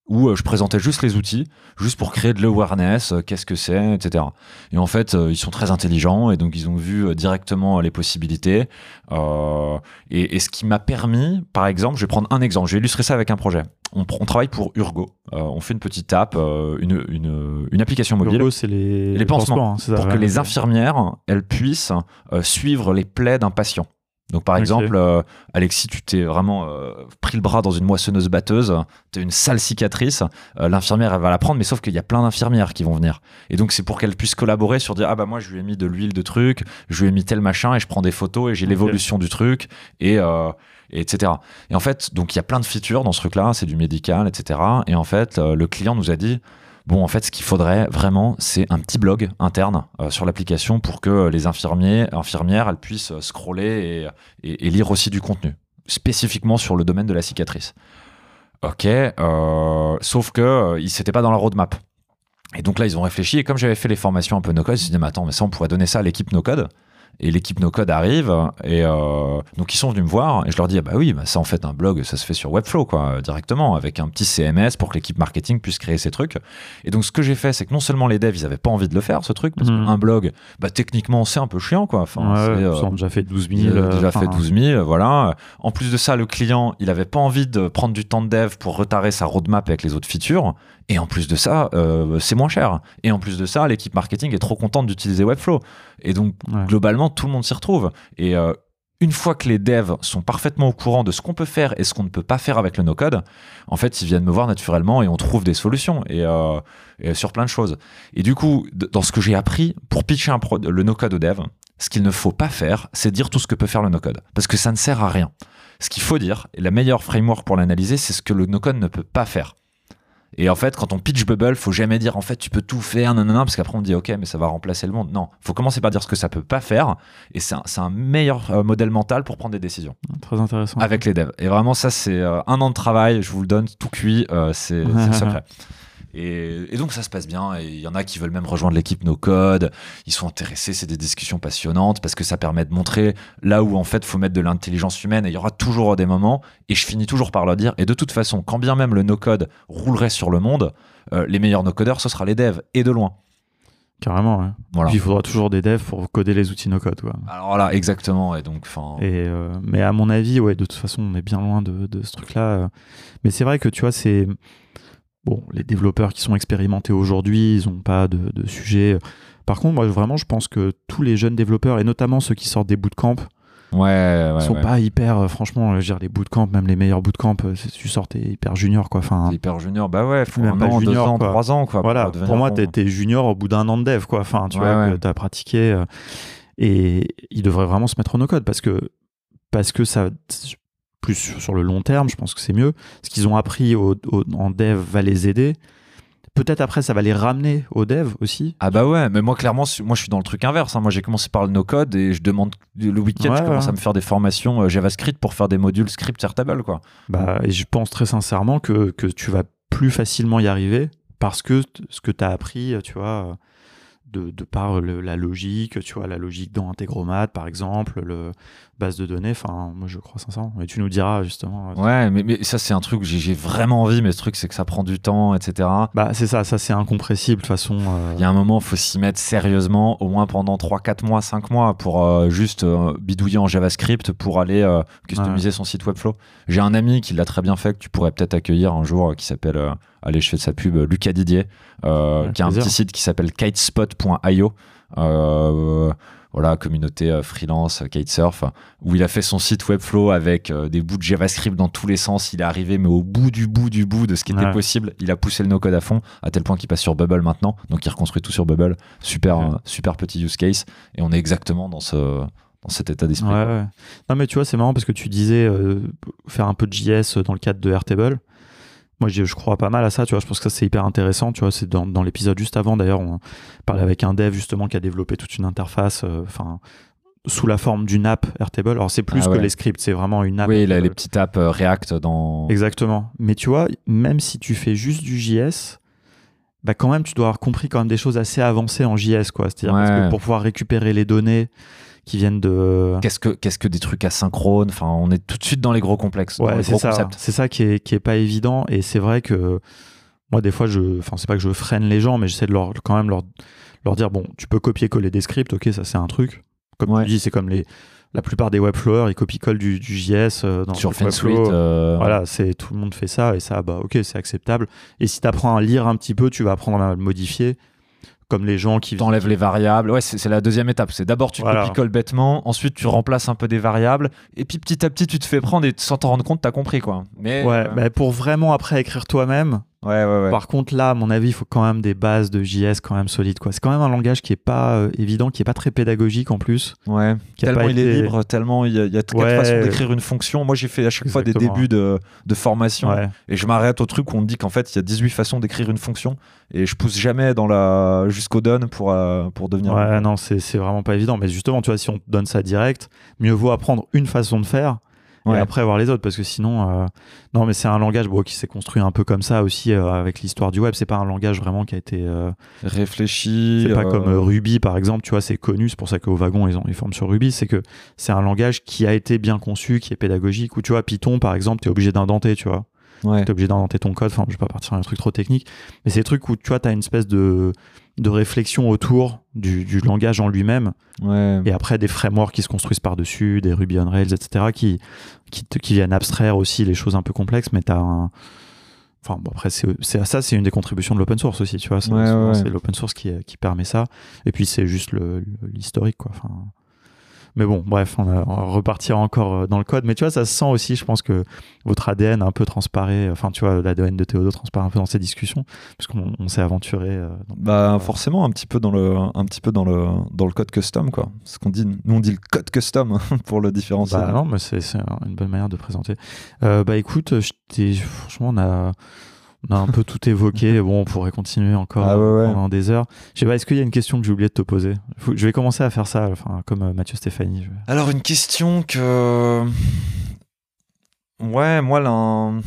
où euh, je présentais juste les outils, juste pour créer de l'awareness, euh, qu'est-ce que c'est, etc. Et en fait, euh, ils sont très intelligents et donc ils ont vu directement les possibilités. Euh, et, et ce qui m'a permis, par exemple, je vais prendre un exemple, je vais illustrer ça avec un projet. On, travaille pour Urgo. Euh, on fait une petite app, une, une, une application mobile Urgo, c'est les, Les pansements, hein, pour que les infirmières, elles puissent euh, suivre les plaies d'un patient. Donc par exemple, euh, Alexis, tu t'es vraiment euh, pris le bras dans une moissonneuse batteuse, tu as une sale cicatrice, euh, l'infirmière elle va la prendre, mais sauf qu'il y a plein d'infirmières qui vont venir. Et donc c'est pour qu'elles puissent collaborer sur dire ah bah moi je lui ai mis de l'huile de truc, je lui ai mis tel machin et je prends des photos et j'ai l'évolution du truc et, et etc. Et en fait donc il y a plein de features dans ce truc-là, c'est du médical, etc. Et en fait le client nous a dit Bon, en fait, ce qu'il faudrait vraiment, c'est un petit blog interne euh, sur l'application pour que les infirmiers, infirmières, elles puissent scroller et, lire aussi du contenu, spécifiquement sur le domaine de la cicatrice. Ok, euh, sauf que euh, ils s'étaient pas dans la roadmap. Et donc là, ils ont réfléchi. Et comme j'avais fait les formations un peu no-code, ils se sont mais attends, mais ça, on pourrait donner ça à l'équipe no-code. Et l'équipe no-code arrive. Et euh, donc, ils sont venus me voir. Et je leur dis, ah bah oui, bah ça, en fait, un blog, ça se fait sur Webflow, quoi, directement, avec un petit CMS pour que l'équipe marketing puisse créer ces trucs. Et donc, ce que j'ai fait, c'est que non seulement les devs, ils avaient pas envie de le faire, ce truc, parce Mhm. qu'un blog, bah, techniquement, c'est un peu chiant, quoi. Enfin, Ouais, euh, déjà fait 12 il 000. a déjà fait enfin, 12 000, voilà. En plus de ça, le client, il avait pas envie de prendre du temps de dev pour retarder sa roadmap avec les autres features. Et en plus de ça, euh, c'est moins cher. Et en plus de ça, l'équipe marketing est trop contente d'utiliser Webflow. Et donc, Ouais. globalement, tout le monde s'y retrouve. Et euh, une fois que les devs sont parfaitement au courant de ce qu'on peut faire et ce qu'on ne peut pas faire avec le no-code, en fait, ils viennent me voir naturellement et on trouve des solutions et, euh, et sur plein de choses. Et du coup, dans ce que j'ai appris pour pitcher un pro- le no-code au dev, ce qu'il ne faut pas faire, c'est dire tout ce que peut faire le no-code. Parce que ça ne sert à rien. Ce qu'il faut dire, et la meilleure framework pour l'analyser, c'est ce que le no-code ne peut pas faire. Et en fait, quand on pitch Bubble, faut jamais dire en fait tu peux tout faire, non, non, non, parce qu'après on dit ok, mais ça va remplacer le monde. Non, faut commencer par dire ce que ça peut pas faire, et c'est un, meilleur euh, modèle mental pour prendre des décisions Très intéressant. avec les devs. Et vraiment, ça, c'est euh, un an de travail, je vous le donne, tout cuit, euh, c'est [LAUGHS] le secret. Et, et donc ça se passe bien, et il y en a qui veulent même rejoindre l'équipe No Code, ils sont intéressés, c'est des discussions passionnantes, parce que ça permet de montrer là où en fait faut mettre de l'intelligence humaine, et il y aura toujours des moments, et je finis toujours par leur dire, et de toute façon, quand bien même le No Code roulerait sur le monde, euh, les meilleurs no codeurs, ce sera les devs, et de loin. Carrément, ouais. Voilà. Puis il faudra toujours des devs pour coder les outils no-code. Alors là, exactement, et donc. Et, euh, mais à mon avis, ouais, de toute façon, on est bien loin de, de ce truc-là. Mais c'est vrai que tu vois, c'est. Bon, les développeurs qui sont expérimentés aujourd'hui, ils n'ont pas de, de sujet. Par contre, moi, vraiment, je pense que tous les jeunes développeurs, et notamment ceux qui sortent des bootcamps, Ouais, ouais, sont ouais. pas hyper. euh, franchement, je veux dire, les bootcamps, même les meilleurs bootcamps, euh, tu sors, t'es hyper junior, quoi. Enfin, hyper junior, bah ouais, faut Même un pas an, junior, deux ans, quoi. trois ans, quoi. voilà, pour moi, bon. t'es junior au bout d'un an de dev, quoi. Enfin, tu vois, que t'as pratiqué. euh, et ils devraient vraiment se mettre au no-code parce que, parce que ça, plus sur le long terme, je pense que c'est mieux. Ce qu'ils ont appris au- au- en dev va les aider. Peut-être après, ça va les ramener au dev aussi. Ah bah ouais, mais moi clairement, moi je suis dans le truc inverse. hein. Moi j'ai commencé par le no-code et je demande le week-end, Ouais, je commence ouais. à me faire des formations euh, JavaScript pour faire des modules script Airtable quoi. Bah, et je pense très sincèrement que, que tu vas plus facilement y arriver parce que ce que tu as appris, tu vois, de, de par le- la logique, tu vois, la logique dans Integromat, par exemple, le base de données, enfin, moi je crois sincèrement. Et tu nous diras justement. euh, Ouais, mais, mais ça c'est un truc, j'ai vraiment envie, mais ce truc c'est que ça prend du temps, etc. Bah, c'est ça, ça c'est incompressible de toute façon. euh, Il y a un moment, faut s'y mettre sérieusement, au moins pendant 3, 4 mois, 5 mois, pour euh, juste euh, bidouiller en JavaScript pour aller customiser son site Webflow. J'ai un ami qui l'a très bien fait, que tu pourrais peut-être accueillir un jour, qui s'appelle, allez, je fais de sa pub, euh, Lucas Didier, euh, qui a un petit site qui s'appelle kitespot.io. Euh, voilà, communauté freelance, kitesurf, où il a fait son site Webflow avec des bouts de JavaScript dans tous les sens. Il est arrivé, mais au bout du bout du bout de ce qui était possible. Il a poussé le no-code à fond, à tel point qu'il passe sur Bubble maintenant. Donc il reconstruit tout sur Bubble. Super, Ouais. super petit use case. Et on est exactement dans, ce, dans cet état d'esprit. Ouais, ouais. Non, mais tu vois, c'est marrant parce que tu disais euh, faire un peu de JS dans le cadre de Airtable. Moi, je, je crois pas mal à ça, tu vois. Je pense que ça, c'est hyper intéressant, tu vois. C'est dans, dans l'épisode juste avant, d'ailleurs, on parlait avec un dev, justement, qui a développé toute une interface, euh, enfin, sous la forme d'une app Airtable. Alors, c'est plus Ah que les scripts, c'est vraiment une app. Oui, là, euh, les petites apps euh, React dans. Exactement. Mais tu vois, même si tu fais juste du JS, bah quand même, tu dois avoir compris quand même des choses assez avancées en JS, quoi. C'est-à-dire Ouais. que pour pouvoir récupérer les données qui viennent de. Qu'est-ce que, qu'est-ce que des trucs asynchrones? Enfin, on est tout de suite dans les gros complexes. Ouais, c'est ça. C'est ça qui est, qui est pas évident. Et c'est vrai que moi, des fois, je. Enfin, c'est pas que je freine les gens, mais j'essaie de leur, quand même leur, leur dire bon, tu peux copier-coller des scripts, ok, ça c'est un truc. Comme Ouais. tu dis, c'est comme les. La plupart des webflowers, ils copient-collent du, du JS euh, dans Sur. FinSuite. euh, Voilà, c'est tout le monde fait ça et ça, bah ok, c'est acceptable. Et si tu apprends à lire un petit peu, tu vas apprendre à le modifier, comme les gens qui. T'enlèves les variables. Ouais, c'est la deuxième étape. C'est d'abord tu Voilà. copies-colles bêtement, ensuite tu remplaces un peu des variables, et puis petit à petit tu te fais prendre et sans t'en rendre compte, t'as compris quoi. Mais Ouais, euh, bah, pour vraiment après écrire toi-même, Ouais, ouais, ouais. Par contre, là, à mon avis, il faut quand même des bases de JS quand même solides. Quoi. C'est quand même un langage qui est pas euh, évident, qui est pas très pédagogique en plus. Ouais. Qui a Tellement pas il est libre, tellement il y a, il y a quatre Ouais. façons d'écrire une fonction. Moi, j'ai fait à chaque fois des débuts de, de formation Ouais. et je m'arrête au truc où on me dit qu'en fait, il y a 18 façons d'écrire une fonction et je pousse jamais dans la jusqu'au done pour, euh, pour devenir. Ouais, non, c'est c'est vraiment pas évident. Mais justement, tu vois, si on te donne ça direct, mieux vaut apprendre une façon de faire Ouais. et après voir les autres. Parce que sinon, euh, non, mais c'est un langage bon, qui s'est construit un peu comme ça aussi euh, avec l'histoire du web. C'est pas un langage vraiment qui a été. euh, Réfléchi. c'est pas euh, comme euh, Ruby, par exemple, tu vois, c'est connu. C'est pour ça qu'au wagon, ils, ont, ils forment sur Ruby. C'est que c'est un langage qui a été bien conçu, qui est pédagogique. Ou tu vois, Python, par exemple, tu es obligé d'indenter, tu vois. Ouais. tu es obligé d'indenter ton code. Enfin, je vais pas partir dans un truc trop technique, mais c'est des trucs où tu vois, tu as une espèce de, de réflexion autour du, du langage en lui-même, Ouais. et après des frameworks qui se construisent par-dessus, des Ruby on Rails, etc., qui, qui, te- qui viennent abstraire aussi les choses un peu complexes, mais tu as un. Enfin, bon, après, c'est ça, c'est une des contributions de l'open source aussi, tu vois. C'est Ouais, souvent, ouais. c'est l'open source qui, qui permet ça. Et puis, c'est juste l'historique, quoi. Enfin, mais bon, bref, on va, on va repartir encore euh, dans le code. Mais tu vois, ça se sent aussi, je pense que votre ADN un peu transparaît, enfin, tu vois, l'ADN de Théodo transparaît un peu dans ces discussions, puisqu'on on s'est aventuré. euh, dans- Bah forcément un petit peu dans le un petit peu dans le dans le code custom quoi. Ce qu'on dit nous on dit le code custom [LAUGHS] pour le différencier. Bah non, mais c'est une bonne manière de présenter. Euh, bah écoute, franchement, on a, on a un peu tout évoqué. [LAUGHS] Bon, on pourrait continuer encore Ah ouais, ouais. pendant des heures. Je sais pas, est-ce qu'il y a une question que j'ai oublié de te poser? Faut- Je vais commencer à faire ça, enfin, comme euh, Mathieu Stéphanie. Alors une question que ouais moi là un-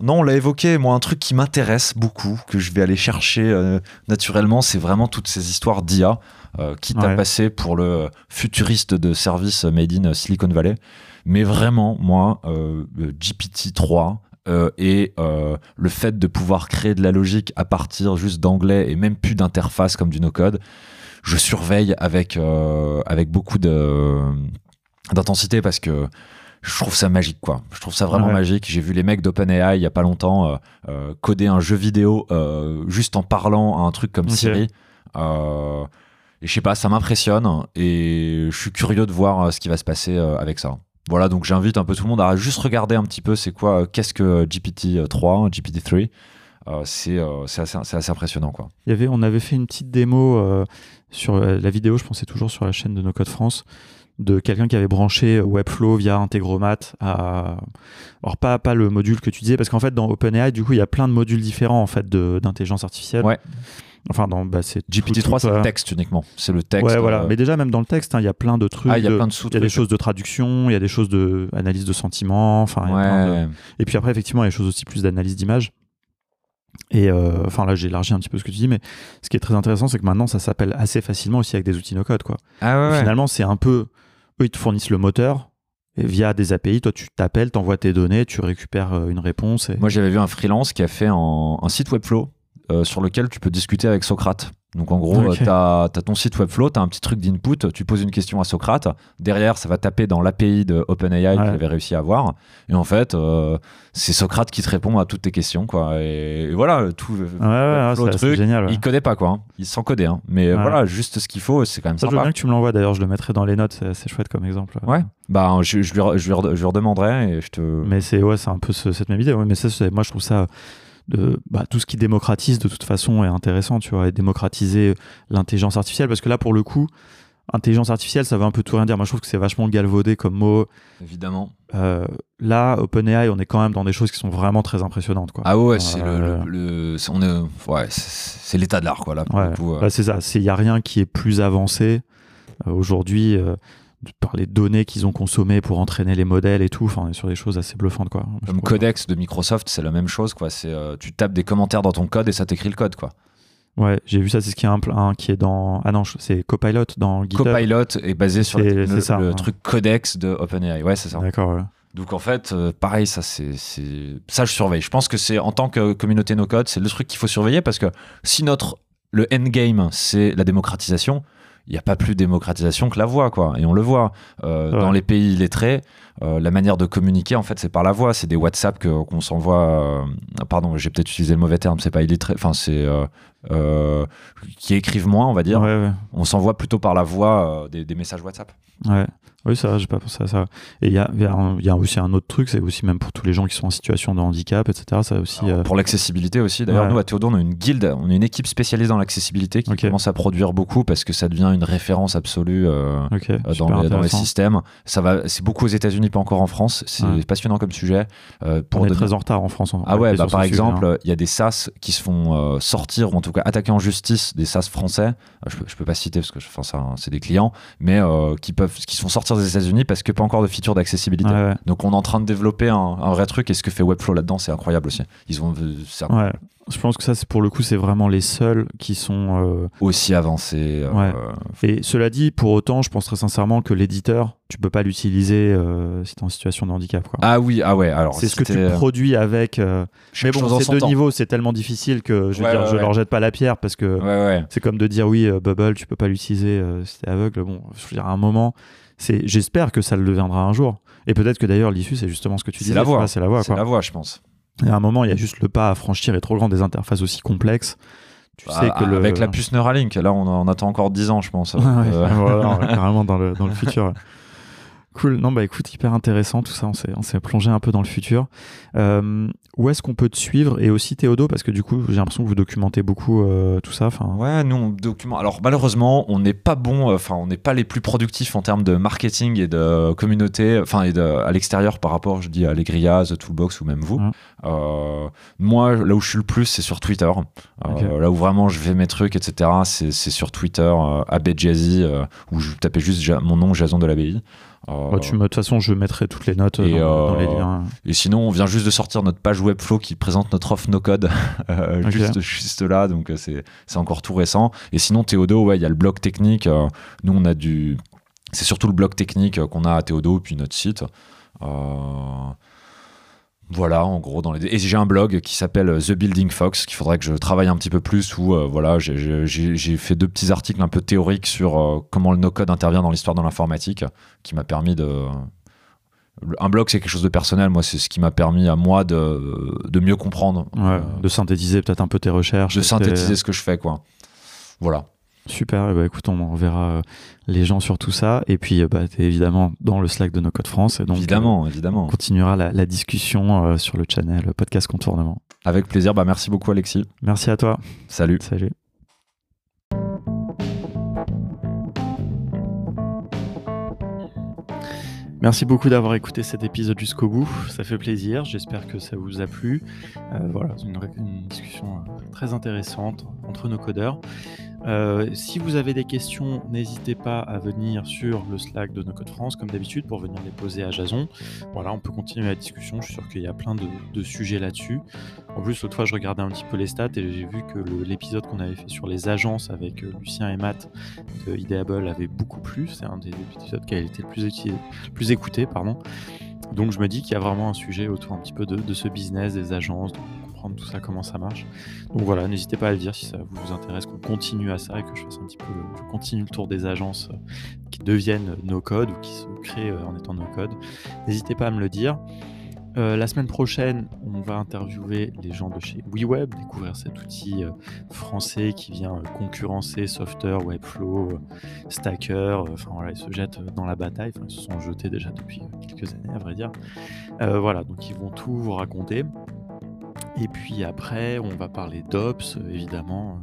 non on l'a évoqué moi un truc qui m'intéresse beaucoup que je vais aller chercher euh, naturellement c'est vraiment toutes ces histoires d'IA euh, quitte à Ouais. passer pour le futuriste de service made in Silicon Valley mais vraiment moi euh, le GPT-3 euh, et euh, le fait de pouvoir créer de la logique à partir juste d'anglais et même plus d'interface comme du no-code, je surveille avec, euh, avec beaucoup d'intensité parce que je trouve ça magique quoi. Je trouve ça vraiment Ouais. magique. J'ai vu les mecs d'OpenAI il y a pas longtemps coder un jeu vidéo juste en parlant à un truc comme. Siri. Et je sais pas, ça m'impressionne et je suis curieux de voir ce qui va se passer avec ça. Voilà, donc j'invite un peu tout le monde à juste regarder un petit peu c'est quoi, euh, qu'est-ce que GPT-3, GPT-3. Euh, c'est euh, assez, assez impressionnant quoi. Il y avait, on avait fait une petite démo euh, sur euh, la vidéo, je pensais toujours sur la chaîne de No Code France, de quelqu'un qui avait branché Webflow via Integromat à. Alors, pas, pas le module que tu disais, parce qu'en fait, dans OpenAI, du coup, il y a plein de modules différents en fait, de- d'intelligence artificielle. Ouais. Enfin, dans, bah, c'est GPT-3 tout- c'est le texte uniquement, c'est le texte. Ouais, voilà. euh, Mais déjà, même dans le texte, hein, il y a plein de trucs. ah, il y a de- plein de il y a des choses de traduction, il y a des choses de analyse de sentiments, enfin, de- Ouais. et puis après, effectivement, il y a des choses aussi plus d'analyse d'image. Et euh, enfin là, j'ai élargi un petit peu ce que tu dis, mais ce qui est très intéressant, c'est que maintenant, ça s'appelle assez facilement aussi avec des outils no-code. Quoi. Ah ouais, ouais. Finalement, c'est un peu. Ils te fournissent le moteur, et via des API, toi, tu t'appelles, t'envoies tes données, tu récupères euh, une réponse. Moi, j'avais vu un freelance qui a fait un, site Webflow sur lequel tu peux discuter avec Socrate. Donc, en gros, Ok. tu as, ton site Webflow, tu as un petit truc d'input, tu poses une question à Socrate. Derrière, ça va taper dans l'API de OpenAI Ouais. avait réussi à avoir. Et en fait, euh, c'est Socrate qui te répond à toutes tes questions. Quoi. Et, et voilà, tout. Ouais, ouais, ouais, Webflow, truc, génial. ouais. Il connaît pas, quoi. hein. Il s'en codait. hein. Mais Ouais. voilà, juste ce qu'il faut, c'est quand même Ça, je veux bien que tu me l'envoies d'ailleurs, je le mettrai dans les notes, c'est chouette comme exemple. Ouais, bah, je, je lui, je, lui je lui redemanderai et je te. Mais c'est ouais, un peu ce- cette même idée. Ouais, mais ça, moi, je trouve ça. De, bah, tout ce qui démocratise de toute façon est intéressant, tu vois, et démocratiser l'intelligence artificielle, parce que là, pour le coup, intelligence artificielle, ça veut un peu tout rien dire. Moi, je trouve que c'est vachement galvaudé comme mot. Évidemment. Euh, là, OpenAI, on est quand même dans des choses qui sont vraiment très impressionnantes, quoi. Ah ouais, c'est Euh, le, on est, ouais, c'est l'état de l'art quoi là. Ouais. Bah, c'est ça. Il n'y a rien qui est plus avancé euh, aujourd'hui par les données qu'ils ont consommées pour entraîner les modèles et tout. Enfin, on est sur des choses assez bluffantes, quoi. Comme. Codex de Microsoft, c'est la même chose quoi. C'est euh, tu tapes des commentaires dans ton code et ça t'écrit le code quoi. Ouais, j'ai vu ça. C'est ce qui est un, un qui est dans. Ah non, c'est Copilot dans GitHub. Copilot est basé sur le, c'est ça, le ouais. truc Codex de OpenAI. Ouais, c'est ça. D'accord. ouais. Donc en fait, euh, pareil, ça c'est- ça je surveille. Je pense que c'est en tant que communauté no code, c'est le truc qu'il faut surveiller parce que si notre le endgame c'est la démocratisation, il n'y a pas plus démocratisation que la voix quoi. Et on le voit Euh, Ouais. dans les pays illettrés. euh, la manière de communiquer, en fait, c'est par la voix. C'est des WhatsApp qu'on s'envoie. euh, pardon, j'ai peut-être utilisé le mauvais terme. C'est pas illettré. Enfin, c'est euh, qui écrivent moins, on va dire. Ouais, ouais. On s'envoie plutôt par la voix euh, des, des messages WhatsApp. Ouais. Oui, ça, j'ai pas pensé à ça. Et il y a, il y a un- il y a aussi un autre truc, c'est aussi même pour tous les gens qui sont en situation de handicap, etc. Ça aussi. euh, Pour l'accessibilité aussi. D'ailleurs, nous, à Théodore, on a une guilde, on a une équipe spécialisée dans l'accessibilité qui commence à produire beaucoup parce que ça devient une référence absolue euh, dans, les, dans les intéressant. systèmes. Ça va, c'est beaucoup aux États-Unis, pas encore en France. C'est passionnant comme sujet. Pour On est donner- très en retard en France. en Ah ouais, bah par sujet, hein. exemple, il y a des SAS qui se font sortir, ou en tout cas attaquer en justice, des SAS français. Euh, je, peux, je peux pas citer parce que je- enfin, ça, c'est des clients, mais euh, qui peuvent, qui se font sortir des États-Unis parce que pas encore de feature d'accessibilité. Ouais, ouais. Donc on est en train de développer un, un vrai truc et ce que fait Webflow là-dedans, c'est incroyable aussi. Ils ont euh, Ouais. Je pense que ça, c'est pour le coup, c'est vraiment les seuls qui sont. euh, aussi avancé. euh, Ouais. Et cela dit, pour autant, je pense très sincèrement que l'éditeur, tu peux pas l'utiliser euh, si t'es en situation de handicap. Quoi. Ah oui, ah ouais. Alors c'est ce que tu euh, produis avec. Mais bon, ces deux temps. niveaux, c'est tellement difficile que je veux Ouais, dire, ouais, je ouais. leur jette pas la pierre parce que c'est comme de dire oui, Bubble, tu peux pas l'utiliser si t'es aveugle. Bon, je veux dire, à un moment, c'est. J'espère que ça le deviendra un jour. Et peut-être que d'ailleurs l'issue, c'est justement ce que tu C'est la vois, C'est la voie. C'est la voie, je pense. Et à un moment, il y a juste le pas à franchir est trop grand des interfaces aussi complexes. Tu sais Ah, que le... Avec la puce Neuralink, là on, on attend encore 10 ans, je pense. [LAUGHS] Ouais, Euh, voilà, [LAUGHS] carrément dans le, dans le futur. Cool. Non, bah écoute, hyper intéressant tout ça. On s'est, on s'est plongé un peu dans le futur. Euh, où est-ce qu'on peut te suivre? Et aussi Théodo, parce que du coup, j'ai l'impression que vous documentez beaucoup euh, tout ça. Enfin, Ouais, nous on documente. Alors malheureusement, on n'est pas bon. euh, Enfin, on n'est pas les plus productifs en termes de marketing et de communauté. Enfin, et de, à l'extérieur par rapport, je dis à Legria, The Toolbox ou même vous. Euh, moi, là où je suis le plus, c'est sur Twitter. Là où vraiment je fais mes trucs, etc. C'est, c'est sur Twitter, euh, Abedjazi, euh, où je tapais juste Ja- mon nom, Jason de l'Abbaye. Euh, bah, tu de toute façon, je mettrai toutes les notes euh, Et, dans, dans les euh, liens. Et sinon, on vient juste de sortir notre page Webflow qui présente notre offre no code [LAUGHS] juste, juste là, donc c'est c'est encore tout récent. Et sinon, Théodo, ouais, il y a le blog technique. nous, on a du. C'est surtout le blog technique qu'on a à Théodo, puis notre site. Euh, Voilà, en gros, dans les. Et j'ai un blog qui s'appelle The Building Fox, qu'il faudrait que je travaille un petit peu plus, où euh, voilà, j'ai- fait deux petits articles un peu théoriques sur euh, comment le no-code intervient dans l'histoire de l'informatique, qui m'a permis de. Un blog, c'est quelque chose de personnel. Moi, c'est ce qui m'a permis à moi de, de mieux comprendre, Ouais, euh, de synthétiser peut-être un peu tes recherches. de synthétiser ce que je fais, quoi. Voilà. Super, eh ben, écoute, on reverra euh, les gens sur tout ça. Et puis, euh, bah, t'es évidemment dans le Slack de No Code France. Et donc, évidemment, euh, évidemment. on continuera la, la discussion euh, sur le channel Podcast Contournement. Avec plaisir. Bah, merci beaucoup, Alexis. Merci à toi. Salut. Salut. Merci beaucoup d'avoir écouté cet épisode jusqu'au bout. Ça fait plaisir. J'espère que ça vous a plu. Euh, voilà, c'est une, une discussion très intéressante entre nos codeurs. Euh, si vous avez des questions, n'hésitez pas à venir sur le Slack de No Code France, comme d'habitude, pour venir les poser à Jason. Voilà, on peut continuer la discussion. Je suis sûr qu'il y a plein de, sujets là-dessus. En plus, l'autre fois, je regardais un petit peu les stats et j'ai vu que l'épisode qu'on avait fait sur les agences avec euh, Lucien et Matt de Ideable avait beaucoup plu. C'est un des épisodes qui a été le plus, écouté. Pardon. Donc, je me dis qu'il y a vraiment un sujet autour un petit peu de, ce business, des agences, tout ça, comment ça marche. Donc voilà, n'hésitez pas à le dire si ça vous intéresse, qu'on continue à ça et que je fasse un petit peu, je continue le tour des agences euh, qui deviennent no code ou qui se créent euh, en étant no code. N'hésitez pas à me le dire. Euh, la semaine prochaine, on va interviewer les gens de chez WeWeb, découvrir cet outil français qui vient concurrencer Softer, Webflow, Stacker. Enfin voilà, ils se jettent dans la bataille. Enfin, ils se sont jetés déjà depuis quelques années, à vrai dire. Voilà, donc ils vont tout vous raconter. Et puis après, on va parler d'Ops, évidemment.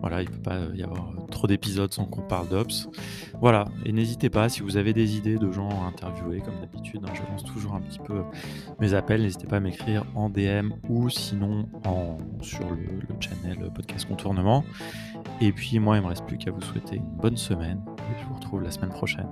Voilà, il ne peut pas y avoir trop d'épisodes sans qu'on parle d'Ops. Voilà, et n'hésitez pas, si vous avez des idées de gens à interviewer, comme d'habitude, hein, je lance toujours un petit peu mes appels, n'hésitez pas à m'écrire en DM ou sinon sur le, le channel Podcast Contournement. Et puis moi, il ne me reste plus qu'à vous souhaiter une bonne semaine et je vous retrouve la semaine prochaine.